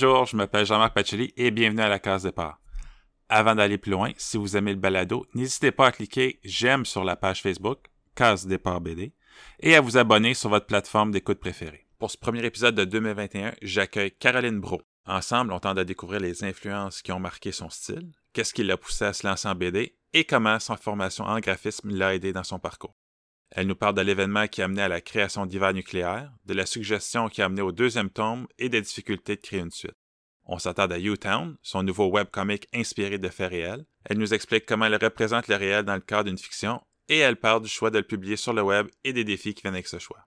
Bonjour, je m'appelle Jean-Marc Pacelli et bienvenue à la case départ. Avant d'aller plus loin, si vous aimez le balado, n'hésitez pas à cliquer j'aime sur la page Facebook, case départ BD, et à vous abonner sur votre plateforme d'écoute préférée. Pour ce premier épisode de 2021, j'accueille Caroline Bro. Ensemble, on tente à découvrir les influences qui ont marqué son style, qu'est-ce qui l'a poussé à se lancer en BD et comment son formation en graphisme l'a aidé dans son parcours. Elle nous parle de l'événement qui a amené à la création d'Hiver nucléaire, de la suggestion qui a amené au deuxième tome et des difficultés de créer une suite. On s'attarde à U-Town, son nouveau webcomic inspiré de faits réels. Elle nous explique comment elle représente le réel dans le cadre d'une fiction et elle parle du choix de le publier sur le web et des défis qui viennent avec ce choix.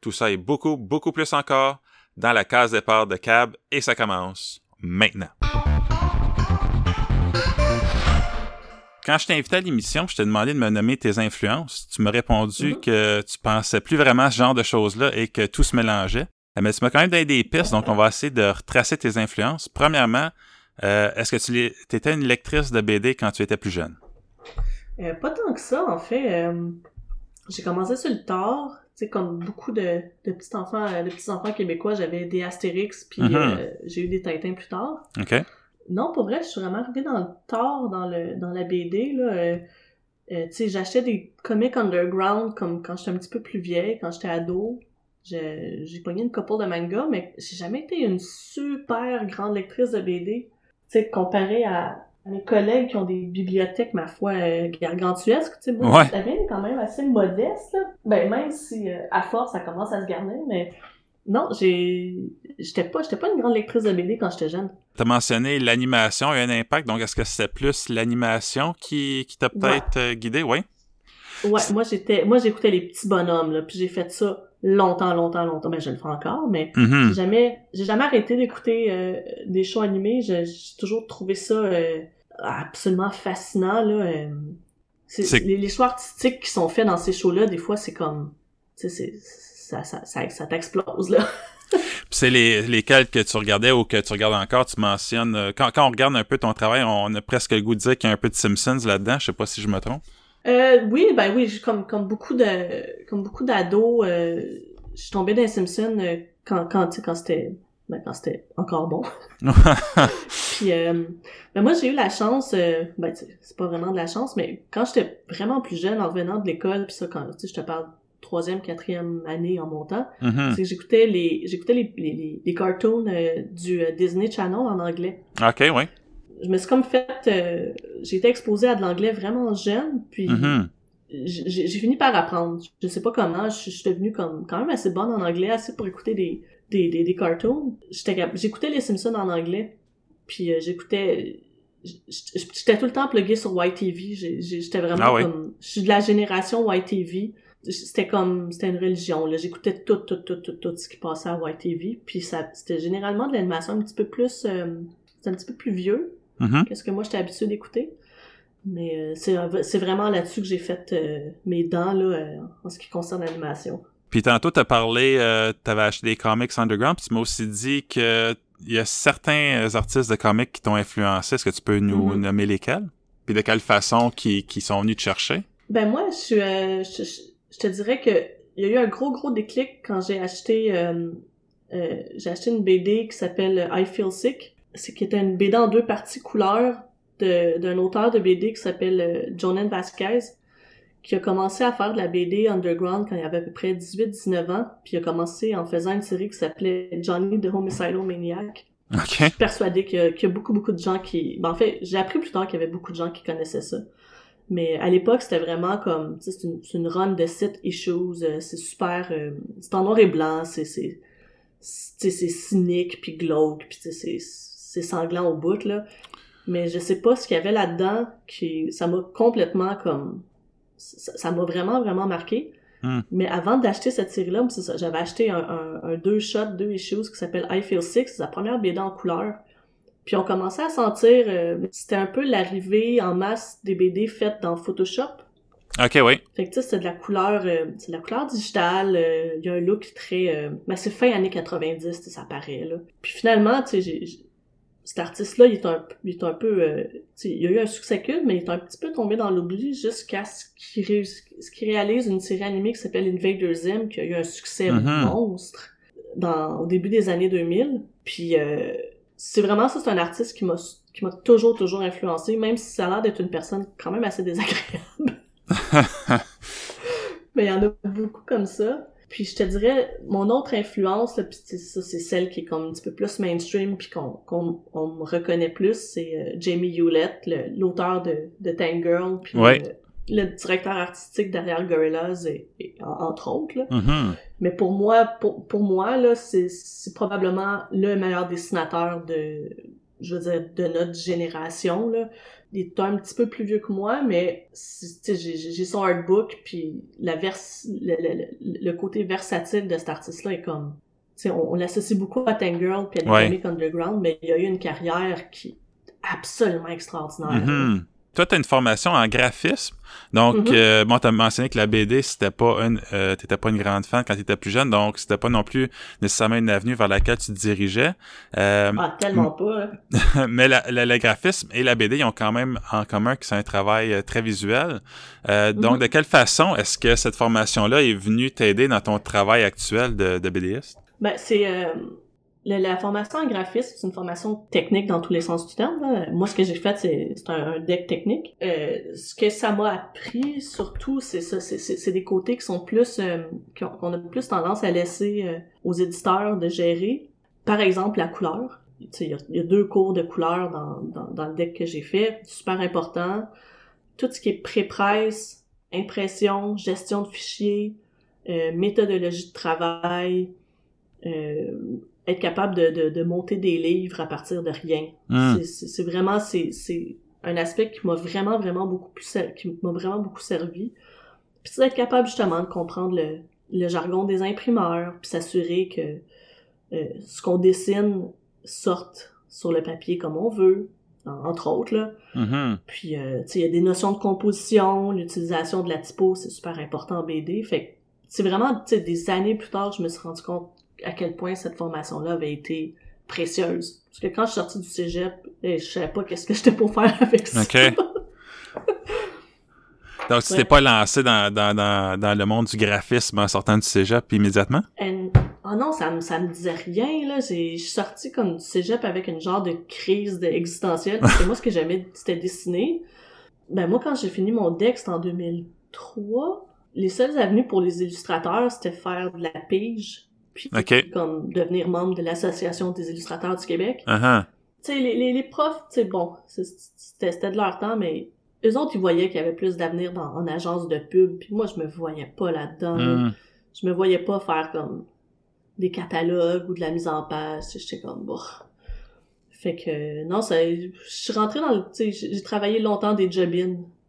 Tout ça et beaucoup, beaucoup plus encore dans la case départ de Cab et ça commence maintenant. Quand je t'ai invité à l'émission, je t'ai demandé de me nommer tes influences. Tu m'as répondu Mhm. que tu pensais plus vraiment à ce genre de choses-là et que tout se mélangeait. Euh, Mais tu m'as quand même donné des pistes, donc on va essayer de retracer tes influences. Premièrement, euh, est-ce que tu étais une lectrice de BD quand tu étais plus jeune? Euh, pas tant que ça, en fait. Euh, j'ai commencé sur le tard. Tu sais, comme beaucoup de, de petits enfants, de petits enfants québécois, j'avais des Astérix, puis Mhm. j'ai eu des Tintins plus tard. OK? Non, pour vrai, je suis vraiment arrivée dans le tard dans le dans la BD là. Euh, euh, tu sais, j'achetais des comics underground comme quand j'étais un petit peu plus vieille, quand j'étais ado. J'ai pogné une couple de mangas, mais j'ai jamais été une super grande lectrice de BD. Tu sais, comparé à, à mes collègues qui ont des bibliothèques, ma foi, euh, gargantuesques, tu sais, moi, Ouais. la mienne est quand même assez modeste, là. Ben, même si, euh, à force, ça commence à se garder, mais non, j'ai, j'étais pas, j'étais pas une grande lectrice de BD quand j'étais jeune. Tu as mentionné l'animation a eu un impact, donc est-ce que c'était plus l'animation qui, qui t'a peut-être euh, guidé? Oui? Ouais, moi j'étais, moi j'écoutais les petits bonhommes là, puis j'ai fait ça longtemps, longtemps, longtemps. Ben je le fais encore, mais Mhm. j'ai jamais, j'ai jamais arrêté d'écouter euh, des shows animés. J'ai toujours trouvé ça euh, absolument fascinant là. euh. Les, les choix artistiques qui sont faits dans ces shows-là, des fois c'est comme, c'est, ça, ça, ça, ça t'explose là. C'est les, lesquels que tu regardais ou que tu regardes encore, tu mentionnes. euh, Quand, quand on regarde un peu ton travail, on a presque le goût de dire qu'il y a un peu de Simpsons là-dedans. Je sais pas si je me trompe. Euh, oui, ben oui, comme comme beaucoup de comme beaucoup d'ados, euh, je suis tombée dans les Simpsons quand quand c'était ben, quand c'était encore bon. Puis euh, ben moi j'ai eu la chance, euh, ben c'est pas vraiment de la chance, mais quand j'étais vraiment plus jeune en revenant de l'école, puis ça quand tu sais je te parle troisième, quatrième année en montant, Mhm. c'est que j'écoutais les j'écoutais les, les, les, cartoons euh, du euh, Disney Channel en anglais. OK, oui. Je me suis comme fait, euh, j'ai été exposée à de l'anglais vraiment jeune, puis Mhm. j'ai j'ai fini par apprendre. Je sais pas comment, je, je suis devenue comme quand même assez bonne en anglais, assez pour écouter des des des, des cartoons. J'écoutais les Simpsons en anglais, puis euh, j'écoutais j'étais tout le temps pluguée sur YTV. J'étais vraiment Ah oui. comme je suis de la génération YTV. C'était comme c'était une religion là. J'écoutais tout tout tout tout tout ce qui passait à YTV, puis ça c'était généralement de l'animation un petit peu plus euh, c'est un petit peu plus vieux Mhm. qu'est-ce que moi j'étais habituée d'écouter. Mais euh, c'est c'est vraiment là-dessus que j'ai fait euh, mes dents là euh, en ce qui concerne l'animation. Puis tantôt, tu as parlé, euh, tu avais acheté des comics underground, puis tu m'as aussi dit que il y a certains artistes de comics qui t'ont influencé. Est-ce que tu peux nous Mhm. nommer lesquels? Puis de quelle façon qui, qui sont venus te chercher? Ben moi, je, suis, euh, je, je- je te dirais que il y a eu un gros gros déclic quand j'ai acheté euh, euh, j'ai acheté une BD qui s'appelle I Feel Sick. C'est qui était une BD en deux parties couleurs d'un auteur de BD qui s'appelle euh, Jonan Vasquez qui a commencé à faire de la BD underground quand il avait à peu près 18-19 ans, puis il a commencé en faisant une série qui s'appelait Johnny the Homicidal Maniac. Je OK. suis persuadée qu'il y, y a beaucoup, beaucoup de gens qui... Ben, en fait, j'ai appris plus tard qu'il y avait beaucoup de gens qui connaissaient ça. Mais à l'époque, c'était vraiment comme... Tu sais, c'est une, une run de 7 issues, euh, c'est super... euh, c'est en noir et blanc, c'est... c'est c'est tu sais, c'est cynique, puis glauque, puis tu sais, c'est c'est sanglant au bout, là. Mais je sais pas ce qu'il y avait là-dedans qui... Ça m'a complètement comme... Ça m'a vraiment, vraiment marqué. Hmm. Mais avant d'acheter cette série-là, j'avais acheté un, un, un deux shots, deux issues qui s'appelle I Feel Sick, c'est sa première BD en couleur. Puis on commençait à sentir, euh, c'était un peu l'arrivée en masse des BD faites dans Photoshop. OK, oui. Fait que tu sais, c'est de la couleur, euh, c'est de la couleur digitale, euh, il y a un look très, euh, ben c'est fin années 90, tu sais, ça paraît, là. Puis finalement, tu sais, cet artiste-là, il est un, il est un peu, euh, tu sais, il a eu un succès culte, mais il est un petit peu tombé dans l'oubli jusqu'à ce qu'il réalise une série animée qui s'appelle Invader Zim, qui a eu un succès Mhm. monstre. dans, au début des années 2000. Puis euh, c'est vraiment ça, c'est un artiste qui m'a qui m'a toujours, toujours influencé, même si ça a l'air d'être une personne quand même assez désagréable. Mais il y en a beaucoup comme ça. Puis je te dirais, mon autre influence, là, ça c'est celle qui est comme un petit peu plus mainstream puis qu'on qu'on on me reconnaît plus, c'est euh, Jamie Hewlett, l'auteur de, de Tank Girl, puis le, directeur artistique derrière Gorillaz, et, entre autres. Là. Mm-hmm. Mais pour moi, pour, pour moi là, c'est probablement le meilleur dessinateur de je veux dire, de notre génération, là. Il est un petit peu plus vieux que moi, mais j'ai son artbook, puis la vers le, le, côté versatile de cet artiste-là est comme... On, on l'associe beaucoup à Tangirl puis à Dynamic Underground, mais il a eu une carrière qui est absolument extraordinaire. Mm-hmm toi, tu as une formation en graphisme. Donc, mm-hmm. euh, bon, tu as mentionné que la BD, c'était pas une, euh, t'étais pas une grande fan quand tu étais plus jeune, donc c'était pas non plus nécessairement une avenue vers laquelle tu te dirigeais. Euh, ah, tellement pas. Hein. mais la, le graphisme et la BD, ils ont quand même en commun que c'est un travail euh, très visuel. Euh, donc, mm-hmm. de quelle façon est-ce que cette formation-là est venue t'aider dans ton travail actuel de, de BDiste? Ben, c'est la, formation en graphisme, c'est une formation technique dans tous les sens du terme. Moi, ce que j'ai fait, c'est un, deck technique. Euh, ce que ça m'a appris, surtout, c'est ça, c'est des côtés qui sont plus, euh, qu'on a plus tendance à laisser euh, aux éditeurs de gérer. Par exemple, la couleur. Il y, a deux cours de couleur dans, dans, dans le deck que j'ai fait, super important. Tout ce qui est pré-presse, impression, gestion de fichiers, euh, méthodologie de travail, euh, être capable de, de, de, monter des livres à partir de rien. Hmm. C'est vraiment c'est un aspect qui m'a vraiment vraiment beaucoup plus qui m'a vraiment beaucoup servi. Puis c'est être capable justement de comprendre le, le jargon des imprimeurs, puis s'assurer que euh, ce qu'on dessine sorte sur le papier comme on veut, entre autres là. Mm-hmm. Puis euh, tu sais il y a des notions de composition, l'utilisation de la typo, c'est super important en BD. Fait c'est vraiment tu sais des années plus tard, je me suis rendu compte à quel point cette formation-là avait été précieuse. Parce que quand je suis sortie du cégep, eh, je savais pas qu'est-ce que j'étais pour faire avec ça. Donc, tu t'es pas lancé dans, dans, dans, dans, le monde du graphisme en sortant du cégep immédiatement? Oh non, ça me, ça me disait rien, là. Je suis sortie comme du cégep avec une genre de crise existentielle. Parce que moi, ce que j'aimais, c'était dessiner. Ben, moi, quand j'ai fini mon c'était en 2003. Les seules avenues pour les illustrateurs, c'était faire de la pige puis comme devenir membre de l'association des illustrateurs du Québec. Uh-huh. Tu sais, les, les, profs, tu sais, bon, c'était de leur temps, mais eux autres, ils voyaient qu'il y avait plus d'avenir en agence de pub, puis moi, je me voyais pas là-dedans. Mm. Je me voyais pas faire comme des catalogues ou de la mise en page. J'étais comme, bon... Fait que, non, ça, je suis rentrée dans le, tu sais, j'ai travaillé longtemps des job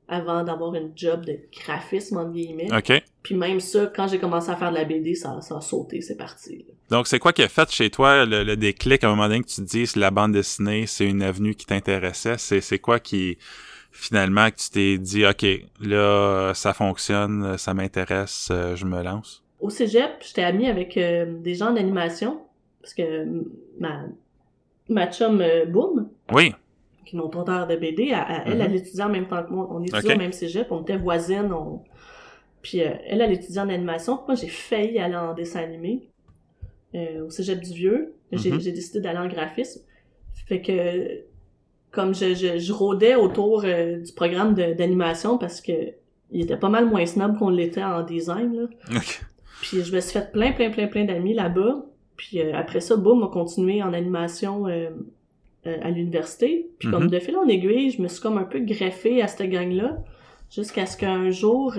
avant d'avoir une job de graphisme, entre guillemets. OK. Puis même ça, quand j'ai commencé à faire de la BD, ça, ça a sauté, c'est parti. Donc, c'est quoi qui a fait chez toi le, déclic? À un moment donné que tu te dises la bande dessinée, c'est une avenue qui t'intéressait? C'est, c'est quoi qui, finalement, que tu t'es dit, OK, là, ça fonctionne, ça m'intéresse, euh, je me lance? Au cégep, j'étais amie avec euh, des gens d'animation, parce que ma, ma chum euh, Boom, oui qui est notre auteur de BD, elle, elle, elle, étudiait en même temps que moi. On étudiait au même cégep, on était voisines. On... Puis euh, elle, elle étudiait en animation. Moi, j'ai failli aller en dessin animé euh, au cégep du Vieux. J'ai mm-hmm. décidé d'aller en graphisme. Fait que comme je, je, je rôdais autour euh, du programme d'animation parce que il était pas mal moins snob qu'on l'était en design. Là. Puis je me suis fait plein, plein, plein, plein d'amis là-bas. Puis après ça, boum, on a continué en animation à l'université. Puis comme mhm. de fil en aiguille, je me suis comme un peu greffée à cette gang-là, jusqu'à ce qu'un jour,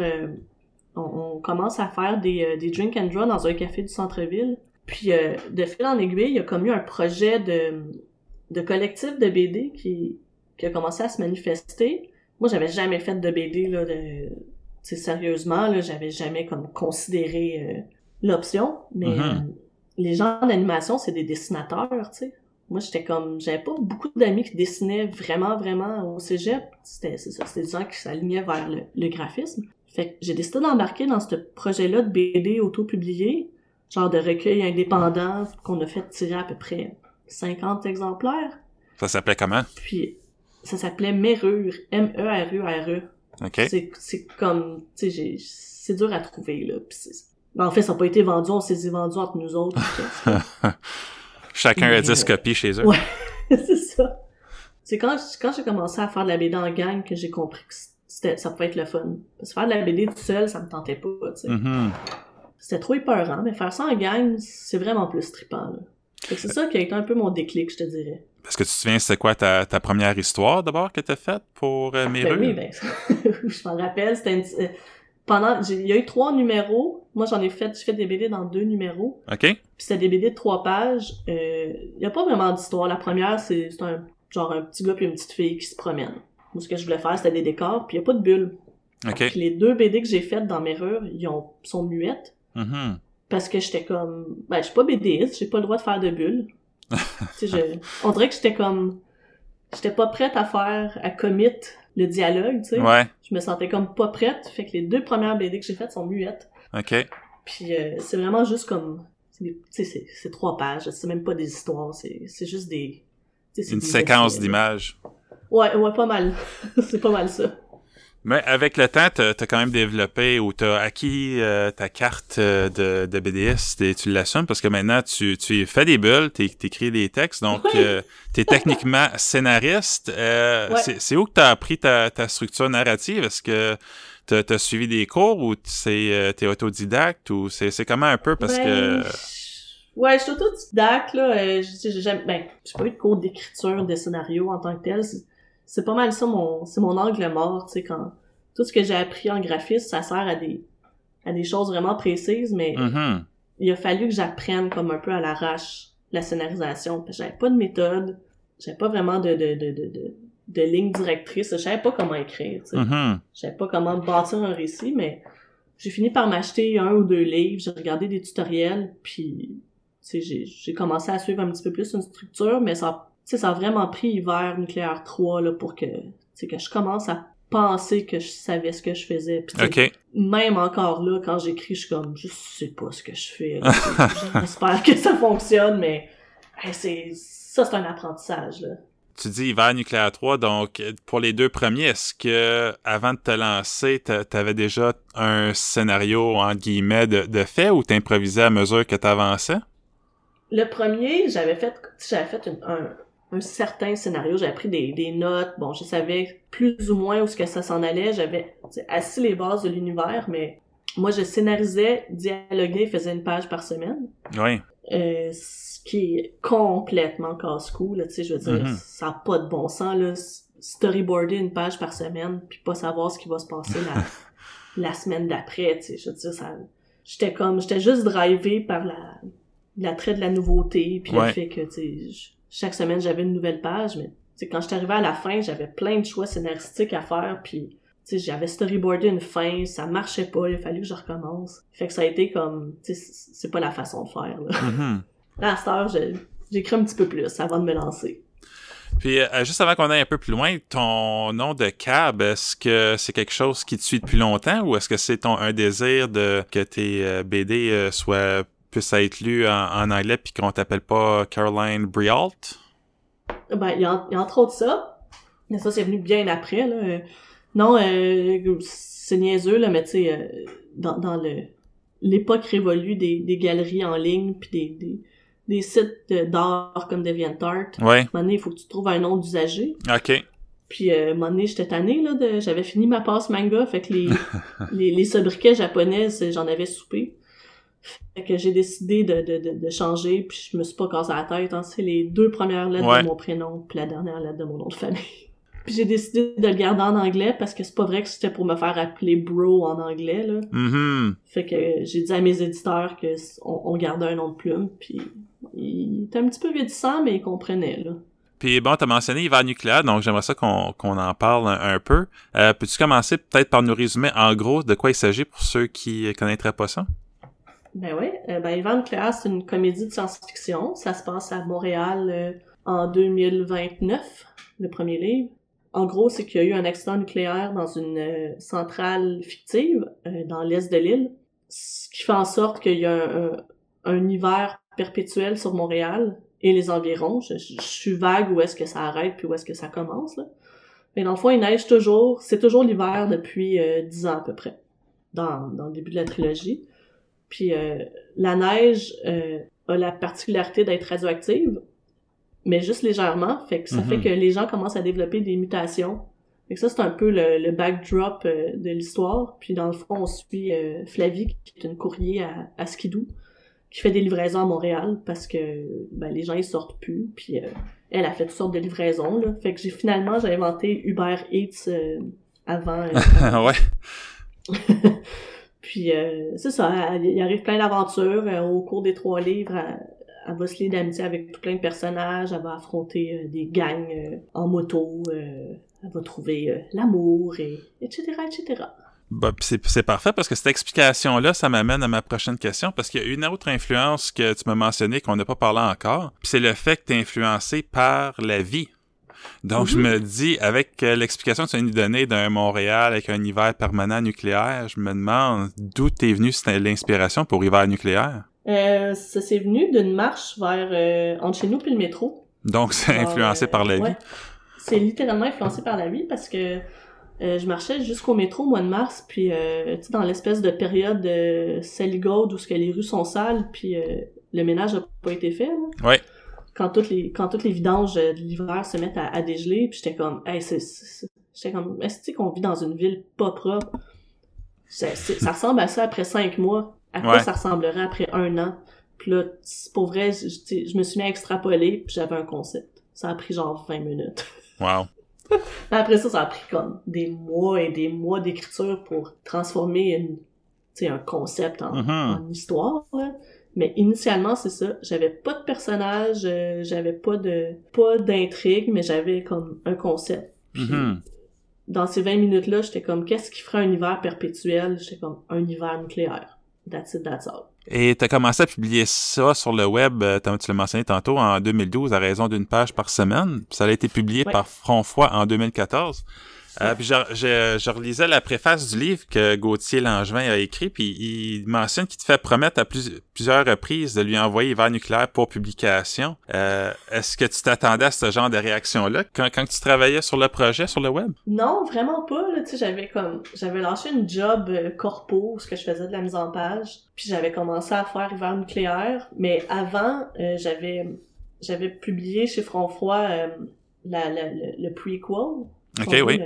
euh, on, commence à faire des, euh, des drink and draw dans un café du centre-ville. Puis de fil en aiguille, il y a comme eu un projet de, de collectif de BD qui, qui a commencé à se manifester. Moi, j'avais jamais fait de BD, là, de, sérieusement, là, j'avais jamais comme considéré l'option, mais mhm. les gens d'animation, c'est des dessinateurs, tu sais. Moi, j'étais comme, j'avais pas beaucoup d'amis qui dessinaient vraiment, vraiment au cégep. C'était, c'est ça, c'était des gens qui s'alignaient vers le, graphisme. Fait que j'ai décidé d'embarquer dans ce projet-là de BD auto-publié, genre de recueil indépendant qu'on a fait tirer à peu près 50 exemplaires. Ça s'appelait comment? Puis, ça s'appelait Merure, M-E-R-U-R-E. OK. C'est, c'est comme, tu sais, c'est dur à trouver, là. Puis Ben, en fait, ça n'a pas été vendu, on s'est vendu entre nous autres. Chacun a Mais, 10 euh, copies chez eux. Ouais. c'est ça. C'est quand, quand j'ai commencé à faire de la BD en gang que j'ai compris que c'était, ça pouvait être le fun. Parce que faire de la BD tout seul, ça me tentait pas, tu sais. Mhm. C'était trop épeurant, mais faire ça en gang, c'est vraiment plus trippant, là. C'est ça qui a été un peu mon déclic, je te dirais. Est-ce que tu te souviens, c'est quoi ta, ta première histoire d'abord que t'as faite pour euh, Mirror? Ben oui, ben, je m'en rappelle, c'était une- euh, pendant, il y a eu trois numéros. Moi, j'en ai fait, j'ai fait des BD dans deux numéros. OK? Puis c'était des BD de trois pages. Euh, Il y a pas vraiment d'histoire. La première, c'est c'est un genre un petit gars puis une petite fille qui se promènent. Moi, ce que je voulais faire, c'était des décors, puis il y a pas de bulles. Puis les deux BD que j'ai faites dans Mirror, ils ont, sont muettes. Mhm. Parce que j'étais comme... Ben, je suis pas BDiste, j'ai pas le droit de faire de bulles. je... On dirait que j'étais comme... J'étais pas prête à faire, à commit le dialogue, tu sais. Ouais. Je me sentais comme pas prête. Fait que les deux premières BD que j'ai faites sont muettes. OK. Puis euh, c'est vraiment juste comme... c'est des- Tu sais, c'est- c'est trois pages. C'est même pas des histoires. C'est juste des... Une des séquence d'images. Ouais, ouais, pas mal. c'est pas mal ça. Mais avec le temps, t'as as quand même développé ou t'as acquis euh, ta carte euh, de, de BDS et tu l'assumes parce que maintenant tu, tu fais des bulles, tu écris des textes, donc Oui. euh, t'es techniquement scénariste. Euh, Ouais. c'est- où que t'as appris ta, ta structure narrative? Est-ce que t'as as suivi des cours ou c'est t'es autodidacte ou c'est comment un peu? Parce Ben, que... je- Ouais, je suis autodidacte, là. J'ai. Ben, j'ai pas eu de cours d'écriture, de scénario en tant que tel. C'est- pas mal ça, mon... C'est mon angle mort, tu sais, quand... Tout ce que j'ai appris en graphisme, ça sert à des... à des choses vraiment précises, mais Mhm. il a fallu que j'apprenne comme un peu à l'arrache la scénarisation. Parce que j'avais pas de méthode, j'avais pas vraiment de, de, de, de, de, de ligne directrice, je savais pas comment écrire, tu sais. Mhm. Je savais pas comment bâtir un récit, mais j'ai fini par m'acheter un ou deux livres, j'ai regardé des tutoriels, puis j'ai commencé à suivre un petit peu plus une structure, mais ça, sais, ça a vraiment pris hiver nucléaire 3 là, pour que, tu sais, que je commence à penser que je savais ce que je faisais. OK. même encore là, quand j'écris, je suis comme, je sais pas ce que je fais. J'espère que ça fonctionne, mais hey, c'est ça, c'est un apprentissage. Là. Tu dis hiver nucléaire 3, donc pour les deux premiers, est-ce que avant de te lancer, t'a- t'avais déjà un scénario entre guillemets de, de fait ou t'improvisais à mesure que t'avançais? Le premier, j'avais fait, j'avais fait une- un, un certain scénario, j'avais pris des, des notes, bon, je savais plus ou moins où ce que ça s'en allait, j'avais assis les bases de l'univers, mais moi je scénarisais, dialoguais, faisais une page par semaine, Oui. euh, ce qui est complètement casse-cou, là, tu sais, je veux dire, Mhm. ça n'a pas de bon sens, là, storyboarder une page par semaine, puis pas savoir ce qui va se passer la, la semaine d'après, tu sais, je veux dire, ça, j'étais comme, j'étais juste drivé par la, l'attrait de la nouveauté, puis Ouais. le fait que, tu sais, chaque semaine j'avais une nouvelle page, mais, quand j'étais arrivée à la fin, j'avais plein de choix scénaristiques à faire, puis, j'avais storyboardé une fin, ça marchait pas, il a fallu que je recommence. Fait que ça a été comme, c'est pas la façon de faire, là. Mhm. Là, à cette heure, j'écris un petit peu plus avant de me lancer. Puis euh, juste avant qu'on aille un peu plus loin, ton nom de cab, est-ce que c'est quelque chose qui te suit depuis longtemps ou est-ce que c'est ton un désir de que tes euh, BD euh, soient puissent être lus en, en anglais puis qu'on t'appelle pas Caroline Brialt? Ben, il y, a, il y a entre autres ça. Mais ça, c'est venu bien après, là. Non, euh, c'est niaiseux, là, mais tu sais, euh, dans, dans le l'époque révolue des, des galeries en ligne puis des, des, des sites d'art comme DeviantArt, à un Ouais. moment donné, il faut que tu trouves un nom d'usager. OK. Puis, euh, à un moment donné, j'étais tannée, là, de, j'avais fini ma passe manga, fait que les, les, les sobriquets japonais, c'est- j'en avais soupé. Fait que j'ai décidé de, de, de, de changer, puis je me suis pas cassé la tête, hein. C'est les deux premières lettres Ouais. de mon prénom, puis la dernière lettre de mon nom de famille. Puis j'ai décidé de le garder en anglais, parce que c'est pas vrai que c'était pour me faire appeler bro en anglais, là. Mhm. Fait que j'ai dit à mes éditeurs que on, on gardait un nom de plume, puis il était un petit peu réticent, mais il comprenait, là. Puis bon, t'as mentionné hiver nucléaire, donc j'aimerais ça qu'on en parle un, un peu. Euh, Peux-tu commencer peut-être par nous résumer en gros de quoi il s'agit pour ceux qui connaîtraient pas ça? Ben oui, euh, ben Ivan Nucléaire, c'est une comédie de science-fiction. Ça se passe à Montréal euh, en 2029, le premier livre. En gros, c'est qu'il y a eu un accident nucléaire dans une euh, centrale fictive euh, dans l'est de l'île, ce qui fait en sorte qu'il y a un, un- hiver perpétuel sur Montréal et les environs. Je, je- suis vague où est-ce que ça arrête puis où est-ce que ça commence. Là. Mais dans le fond, il neige toujours. C'est toujours l'hiver depuis euh, 10 ans à peu près, dans, dans le début de la trilogie. Puis euh, la neige euh, a la particularité d'être radioactive, mais juste légèrement. Fait que ça fait Mhm. que les gens commencent à développer des mutations. Fait que ça, c'est un peu le, le backdrop euh, de l'histoire. Puis dans le fond, on suit euh, Flavie, qui est une courrier à, à Skidoo, qui fait des livraisons à Montréal parce que ben, les gens ils sortent plus. Puis euh, elle a fait toutes sortes de livraisons. Là. Fait que j'ai finalement j'ai inventé Uber Eats avant. ouais. puis euh, c'est ça, elle- il arrive plein d'aventures euh, au cours des trois livres. Elle, va se lier d'amitié avec tout plein de personnages. Elle va affronter euh, des gangs en moto. elle va trouver l'amour et etc etc. Bah, c'est parfait parce que cette explication-là, ça m'amène à ma prochaine question parce qu'il y a une autre influence que tu m'as mentionné qu'on n'a pas parlé encore, c'est le fait que tu es influencé par la vie. Donc, je Mhm. me dis, avec euh, l'explication que tu viens de nous donner d'un Montréal avec un hiver permanent nucléaire, je me demande d'où t'es venu cette- l'inspiration pour hiver nucléaire? Euh, ça s'est venu d'une marche vers euh, entre chez nous puis le métro. Donc, c'est influencé euh, par la vie. ouais. C'est littéralement influencé par la vie parce que je marchais jusqu'au métro au mois de mars, puis dans l'espèce de période de saligaude où ce que les rues sont sales, puis le ménage a pas été fait. là. Ouais. Quand toutes les quand toutes les vidanges de l'hiver se mettent à, à dégeler, puis j'étais comme, hey, c'est, j'étais comme, est-ce que tu sais qu'on vit dans une ville pas propre? Ça ressemble à ça après cinq mois. À quoi Ouais. ça ressemblerait après un an? Puis là, pour vrai, je, me suis mis à extrapoler, puis j'avais un concept. Ça a pris genre 20 minutes. Wow. Après ça, ça a pris comme des mois et des mois d'écriture pour transformer une, un concept en, Mhm. en histoire. là. Mais initialement, c'est ça. J'avais pas de personnage, euh, j'avais pas de pas d'intrigue, mais j'avais comme un concept. Puis, Mhm. Dans ces 20 minutes-là, j'étais comme qu'est-ce qui ferait un hiver perpétuel? J'étais comme un hiver nucléaire. That's it, that's all. Et tu as commencé à publier ça sur le web, euh, tu tu l'as mentionné tantôt, en 2012, à raison d'une page par semaine. Puis ça a été publié Ouais. par Frontfroid en 2014. Euh, puis je, je, relisais la préface du livre que Gauthier Langevin a écrit, puis il mentionne qu'il te fait promettre à plus- plusieurs reprises de lui envoyer Hiver nucléaire pour publication. Euh, Est-ce que tu t'attendais à ce genre de réaction-là quand, quand tu travaillais sur le projet, sur le web? Non, vraiment pas. Tu j'avais comme j'avais lâché une job euh, corpo ce que je faisais de la mise en page, puis j'avais commencé à faire hiver nucléaire. Mais avant, euh, j'avais j'avais publié chez Front Froid euh, la, la- le prequel. Ok, oui.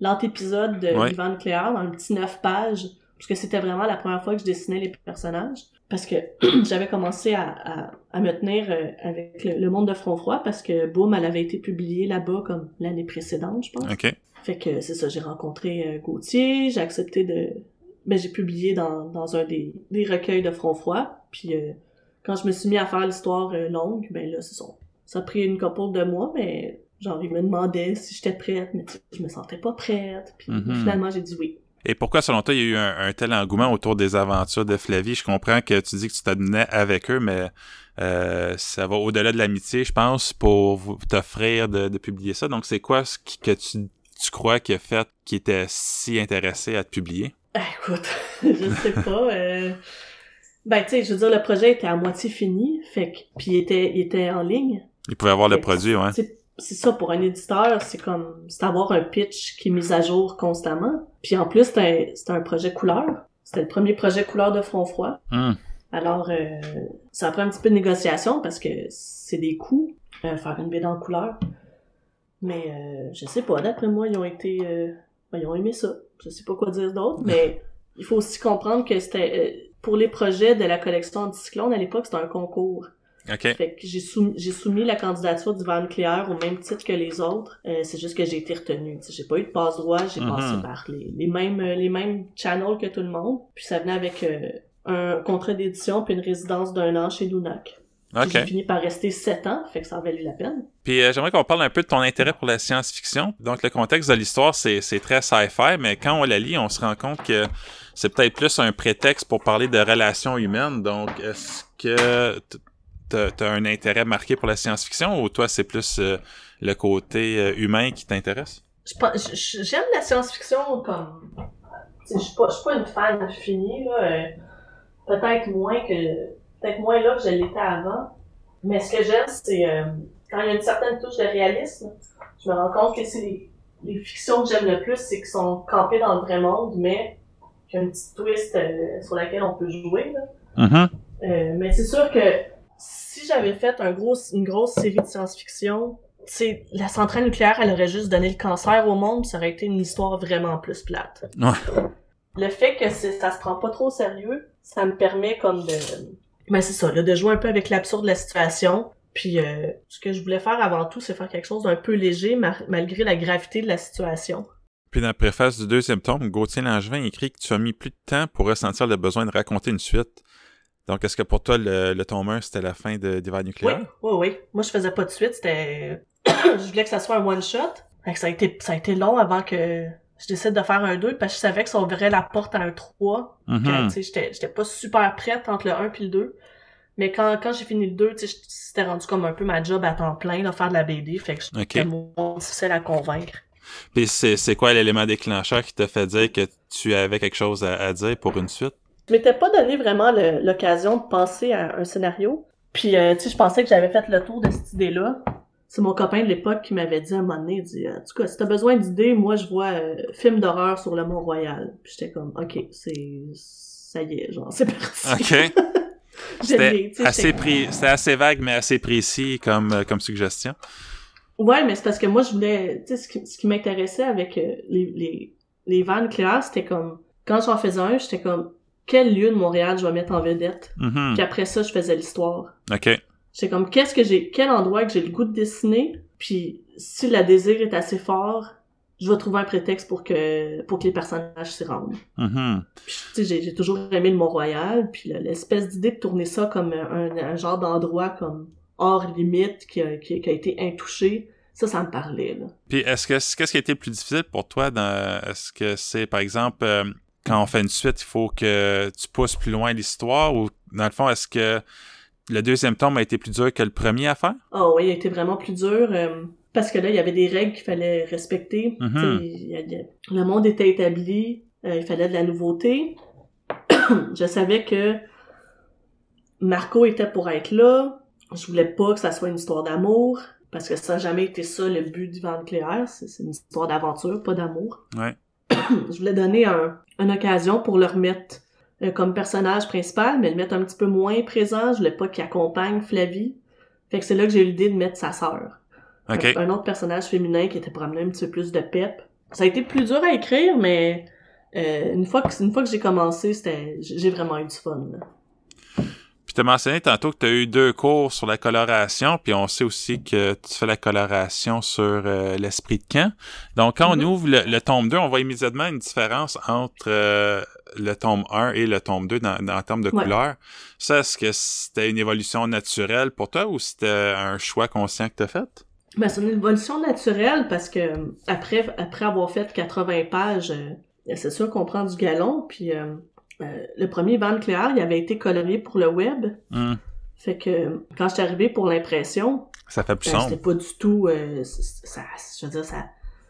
L'antépisode de Ouais. Hiver nucléaire dans un petit neuf pages, parce que c'était vraiment la première fois que je dessinais les personnages. Parce que j'avais commencé à, à, à me tenir euh, avec le, le monde de Front Froid parce que Boom, elle avait été publiée là-bas comme l'année précédente, je pense. OK. Fait que c'est ça, j'ai rencontré euh, Gauthier, j'ai accepté de... Ben, j'ai publié dans, dans un des, des recueils de Front Froid, puis euh, quand je me suis mis à faire l'histoire longue, ben là, c'est ça. Ça a pris une couple de mois, mais genre, il me demandait si j'étais prête, mais je me sentais pas prête, puis Mhm. finalement, j'ai dit oui. Et pourquoi, selon toi, il y a eu un, un tel engouement autour des aventures de Flavie? Je comprends que tu dis que tu t'adonnais avec eux, mais euh, ça va au-delà de l'amitié, je pense, pour t'offrir de, de publier ça. Donc, c'est quoi ce qui- que tu, tu crois qu'il a fait qui était si intéressé à te publier? Écoute, je sais pas. euh, Ben, tu sais, je veux dire, le projet était à moitié fini, fait que... Puis il était, il était en ligne, Il pouvait avoir le Fait produit, ouais. C'est ça pour un éditeur, c'est comme c'est avoir un pitch qui est mis à jour constamment. Puis en plus, c'était c'était un projet couleur. C'était le premier projet couleur de Front Froid. Hum, Alors, euh, ça a pris un petit peu de négociation parce que c'est des coûts euh, faire une BD en couleur. Mais euh, je sais pas, d'après moi, ils ont été euh, ben, ils ont aimé ça. Je sais pas quoi dire d'autre, mais il faut aussi comprendre que c'était euh, pour les projets de la collection Anticyclone à l'époque, c'était un concours. Fait que j'ai soumis, j'ai soumis la candidature du vent nucléaire au même titre que les autres. Euh, c'est juste que j'ai été retenue. J'ai pas eu de passe droit, j'ai Mhm. passé par les, les mêmes euh, les mêmes channels que tout le monde. Puis ça venait avec euh, un contrat d'édition puis une résidence d'un an chez Lunac. J'ai fini par rester sept ans, fait que ça a valu la peine. Puis euh, j'aimerais qu'on parle un peu de ton intérêt pour la science-fiction. Donc le contexte de l'histoire, c'est, c'est très sci-fi, mais quand on la lit, on se rend compte que c'est peut-être plus un prétexte pour parler de relations humaines. Donc est-ce que t'as, t'as un intérêt marqué pour la science-fiction ou toi c'est plus euh, le côté euh, humain qui t'intéresse? J'aime la science-fiction comme... Je suis pas, je suis pas une fan finie, là. euh, peut-être moins que... Peut-être moins là que je l'étais avant. Mais ce que j'aime, c'est euh, quand il y a une certaine touche de réalisme, je me rends compte que c'est les, les fictions que j'aime le plus, c'est qui sont campées dans le vrai monde, mais qui a un petit twist sur laquelle on peut jouer. Là. Mhm. Euh, mais c'est sûr que si j'avais fait un gros, une grosse série de science-fiction, la centrale nucléaire, elle aurait juste donné le cancer au monde, ça aurait été une histoire vraiment plus plate. Ouais. Le fait que ça se prend pas trop au sérieux, ça me permet comme de... Ben c'est ça, là, de jouer un peu avec l'absurde de la situation. Puis euh, ce que je voulais faire avant tout, c'est faire quelque chose d'un peu léger, ma- malgré la gravité de la situation. Puis dans la préface du deuxième tome, Gauthier Langevin écrit que tu as mis plus de temps pour ressentir le besoin de raconter une suite. Donc, est-ce que pour toi, le, le tome 1, c'était la fin de d'hiver Oui, nucléaire? oui, oui. Moi, je faisais pas de suite, c'était... je voulais que ça soit un one-shot. Fait que ça a été, ça a été long avant que je décide de faire un 2, parce que je savais que ça ouvrait la porte à un 3. Mhm. que, tu sais, j'étais, j'étais pas super prête entre le 1 puis le 2. Mais quand, quand j'ai fini le 2, tu sais, c'était rendu comme un peu ma job à temps plein, de faire de la BD. Fait que OK. c'était moins difficile à convaincre. Puis c'est c'est quoi l'élément déclencheur qui t'a fait dire que tu avais quelque chose à, à dire pour une suite? Je m'étais pas donné vraiment l'occasion de penser à un scénario. Puis, euh, tu sais, je pensais que j'avais fait le tour de cette idée-là. C'est mon copain de l'époque qui m'avait dit à un moment donné, il dit, en tout cas, si t'as besoin d'idées, moi, je vois euh, film d'horreur sur le Mont-Royal. Puis j'étais comme, ok, c'est... ça y est, genre, c'est parti. OK. J'ai C'était lié, tu sais, assez, pré- c'était assez vague, mais assez précis comme, euh, comme suggestion. Ouais, mais c'est parce que moi, je voulais... Tu sais, ce qui, ce qui m'intéressait avec euh, les, les, les vannes claires, c'était comme... Quand j'en faisais un, j'étais comme, quel lieu de Montréal je vais mettre en vedette? Mhm. Puis après ça, je faisais l'histoire. OK. J'étais comme, qu'est-ce que j'ai... Quel endroit que j'ai le goût de dessiner? Puis si le désir est assez fort, je vais trouver un prétexte pour que pour que les personnages s'y rendent. Puis, tu sais, j'ai, j'ai toujours aimé le Mont-Royal, puis le- l'espèce d'idée de tourner ça comme un, un genre d'endroit comme hors limite, qui a, qui, qui a été intouché, ça, ça me parlait, là. Puis est-ce que qu'est-ce qui a été le plus difficile pour toi dans est-ce que c'est par exemple euh, quand on fait une suite, il faut que tu pousses plus loin l'histoire ou dans le fond est-ce que le deuxième tome a été plus dur que le premier à faire? Ah oui, il a été vraiment plus dur, euh, parce que là, il y avait des règles qu'il fallait respecter. Mhm. Il il le monde était établi, euh, il fallait de la nouveauté. je savais que Marco était pour être là. Je voulais pas que ça soit une histoire d'amour, parce que ça n'a jamais été ça le but du vent nucléaire. C'est c'est une histoire d'aventure, pas d'amour. Ouais. je voulais donner un, une occasion pour le remettre euh, comme personnage principal, mais le mettre un petit peu moins présent. Je voulais pas qu'il accompagne Flavie. Fait que c'est là que j'ai eu l'idée de mettre sa sœur. Un, un autre personnage féminin qui était pour amener un petit peu plus de pep. Ça a été plus dur à écrire, mais euh, une fois que une fois que j'ai commencé, c'était j'ai vraiment eu du fun. là. As mentionné tantôt que tu as eu deux cours sur la coloration, puis on sait aussi que tu fais la coloration sur euh, l'esprit de camp. Donc, quand on ouvre le, le tome 2, on voit immédiatement une différence entre euh, le tome 1 et le tome 2 dans, dans en termes de Ouais. couleur. Ça, est-ce que c'était une évolution naturelle pour toi ou c'était un choix conscient que tu as fait? Ben, c'est une évolution naturelle parce que après après avoir fait 80 pages, euh, c'est sûr qu'on prend du galon. Puis euh, le premier Van Cléar, il avait été colorié pour le web. Hmm, Fait que quand j'étais arrivée pour l'impression, Ça fait plus Ben, c'était pas du tout euh, ça je veux dire ça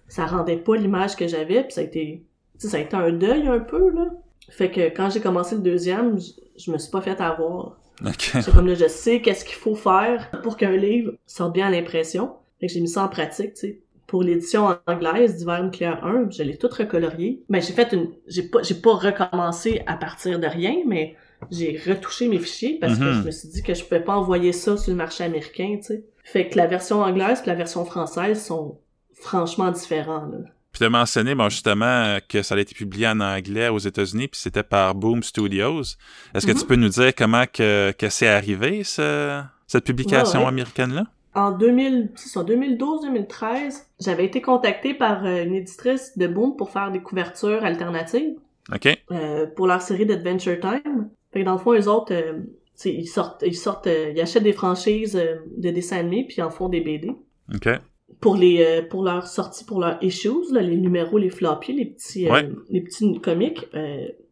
ça rendait pas l'image que j'avais puis ça a été tu sais, ça a été un deuil un peu là. Fait que quand j'ai commencé le deuxième je, je me suis pas fait avoir. OK. c'est comme là je sais qu'est-ce qu'il faut faire pour qu'un livre sorte bien à l'impression. Fait que j'ai mis ça en pratique tu sais pour l'édition anglaise d'hiver nucléaire 1 je l'ai toute recoloriée ben j'ai fait une j'ai pas j'ai pas recommencé à partir de rien mais j'ai retouché mes fichiers parce que Mhm. je me suis dit que je pouvais pas envoyer ça sur le marché américain, tu sais. Fait que la version anglaise et la version française sont franchement différents, là. Puis tu as mentionné bon, justement que ça a été publié en anglais aux États-Unis, puis c'était par Boom Studios. Est-ce que Mhm. tu peux nous dire comment que, que c'est arrivé, ce- cette publication Ouais, ouais. américaine-là? En 2000, c'est ça, 2012-2013, j'avais été contactée par euh, une éditrice de Boom pour faire des couvertures alternatives OK? euh, pour leur série d'Adventure Time. Fait que dans le fond, eux autres, euh, ils sortent, ils sortent, euh, ils achètent des franchises de dessins animés puis ils en font des BD. OK. pour les pour leur sortie pour leurs issues là, les numéros les floppies les petits Ouais. les petits comics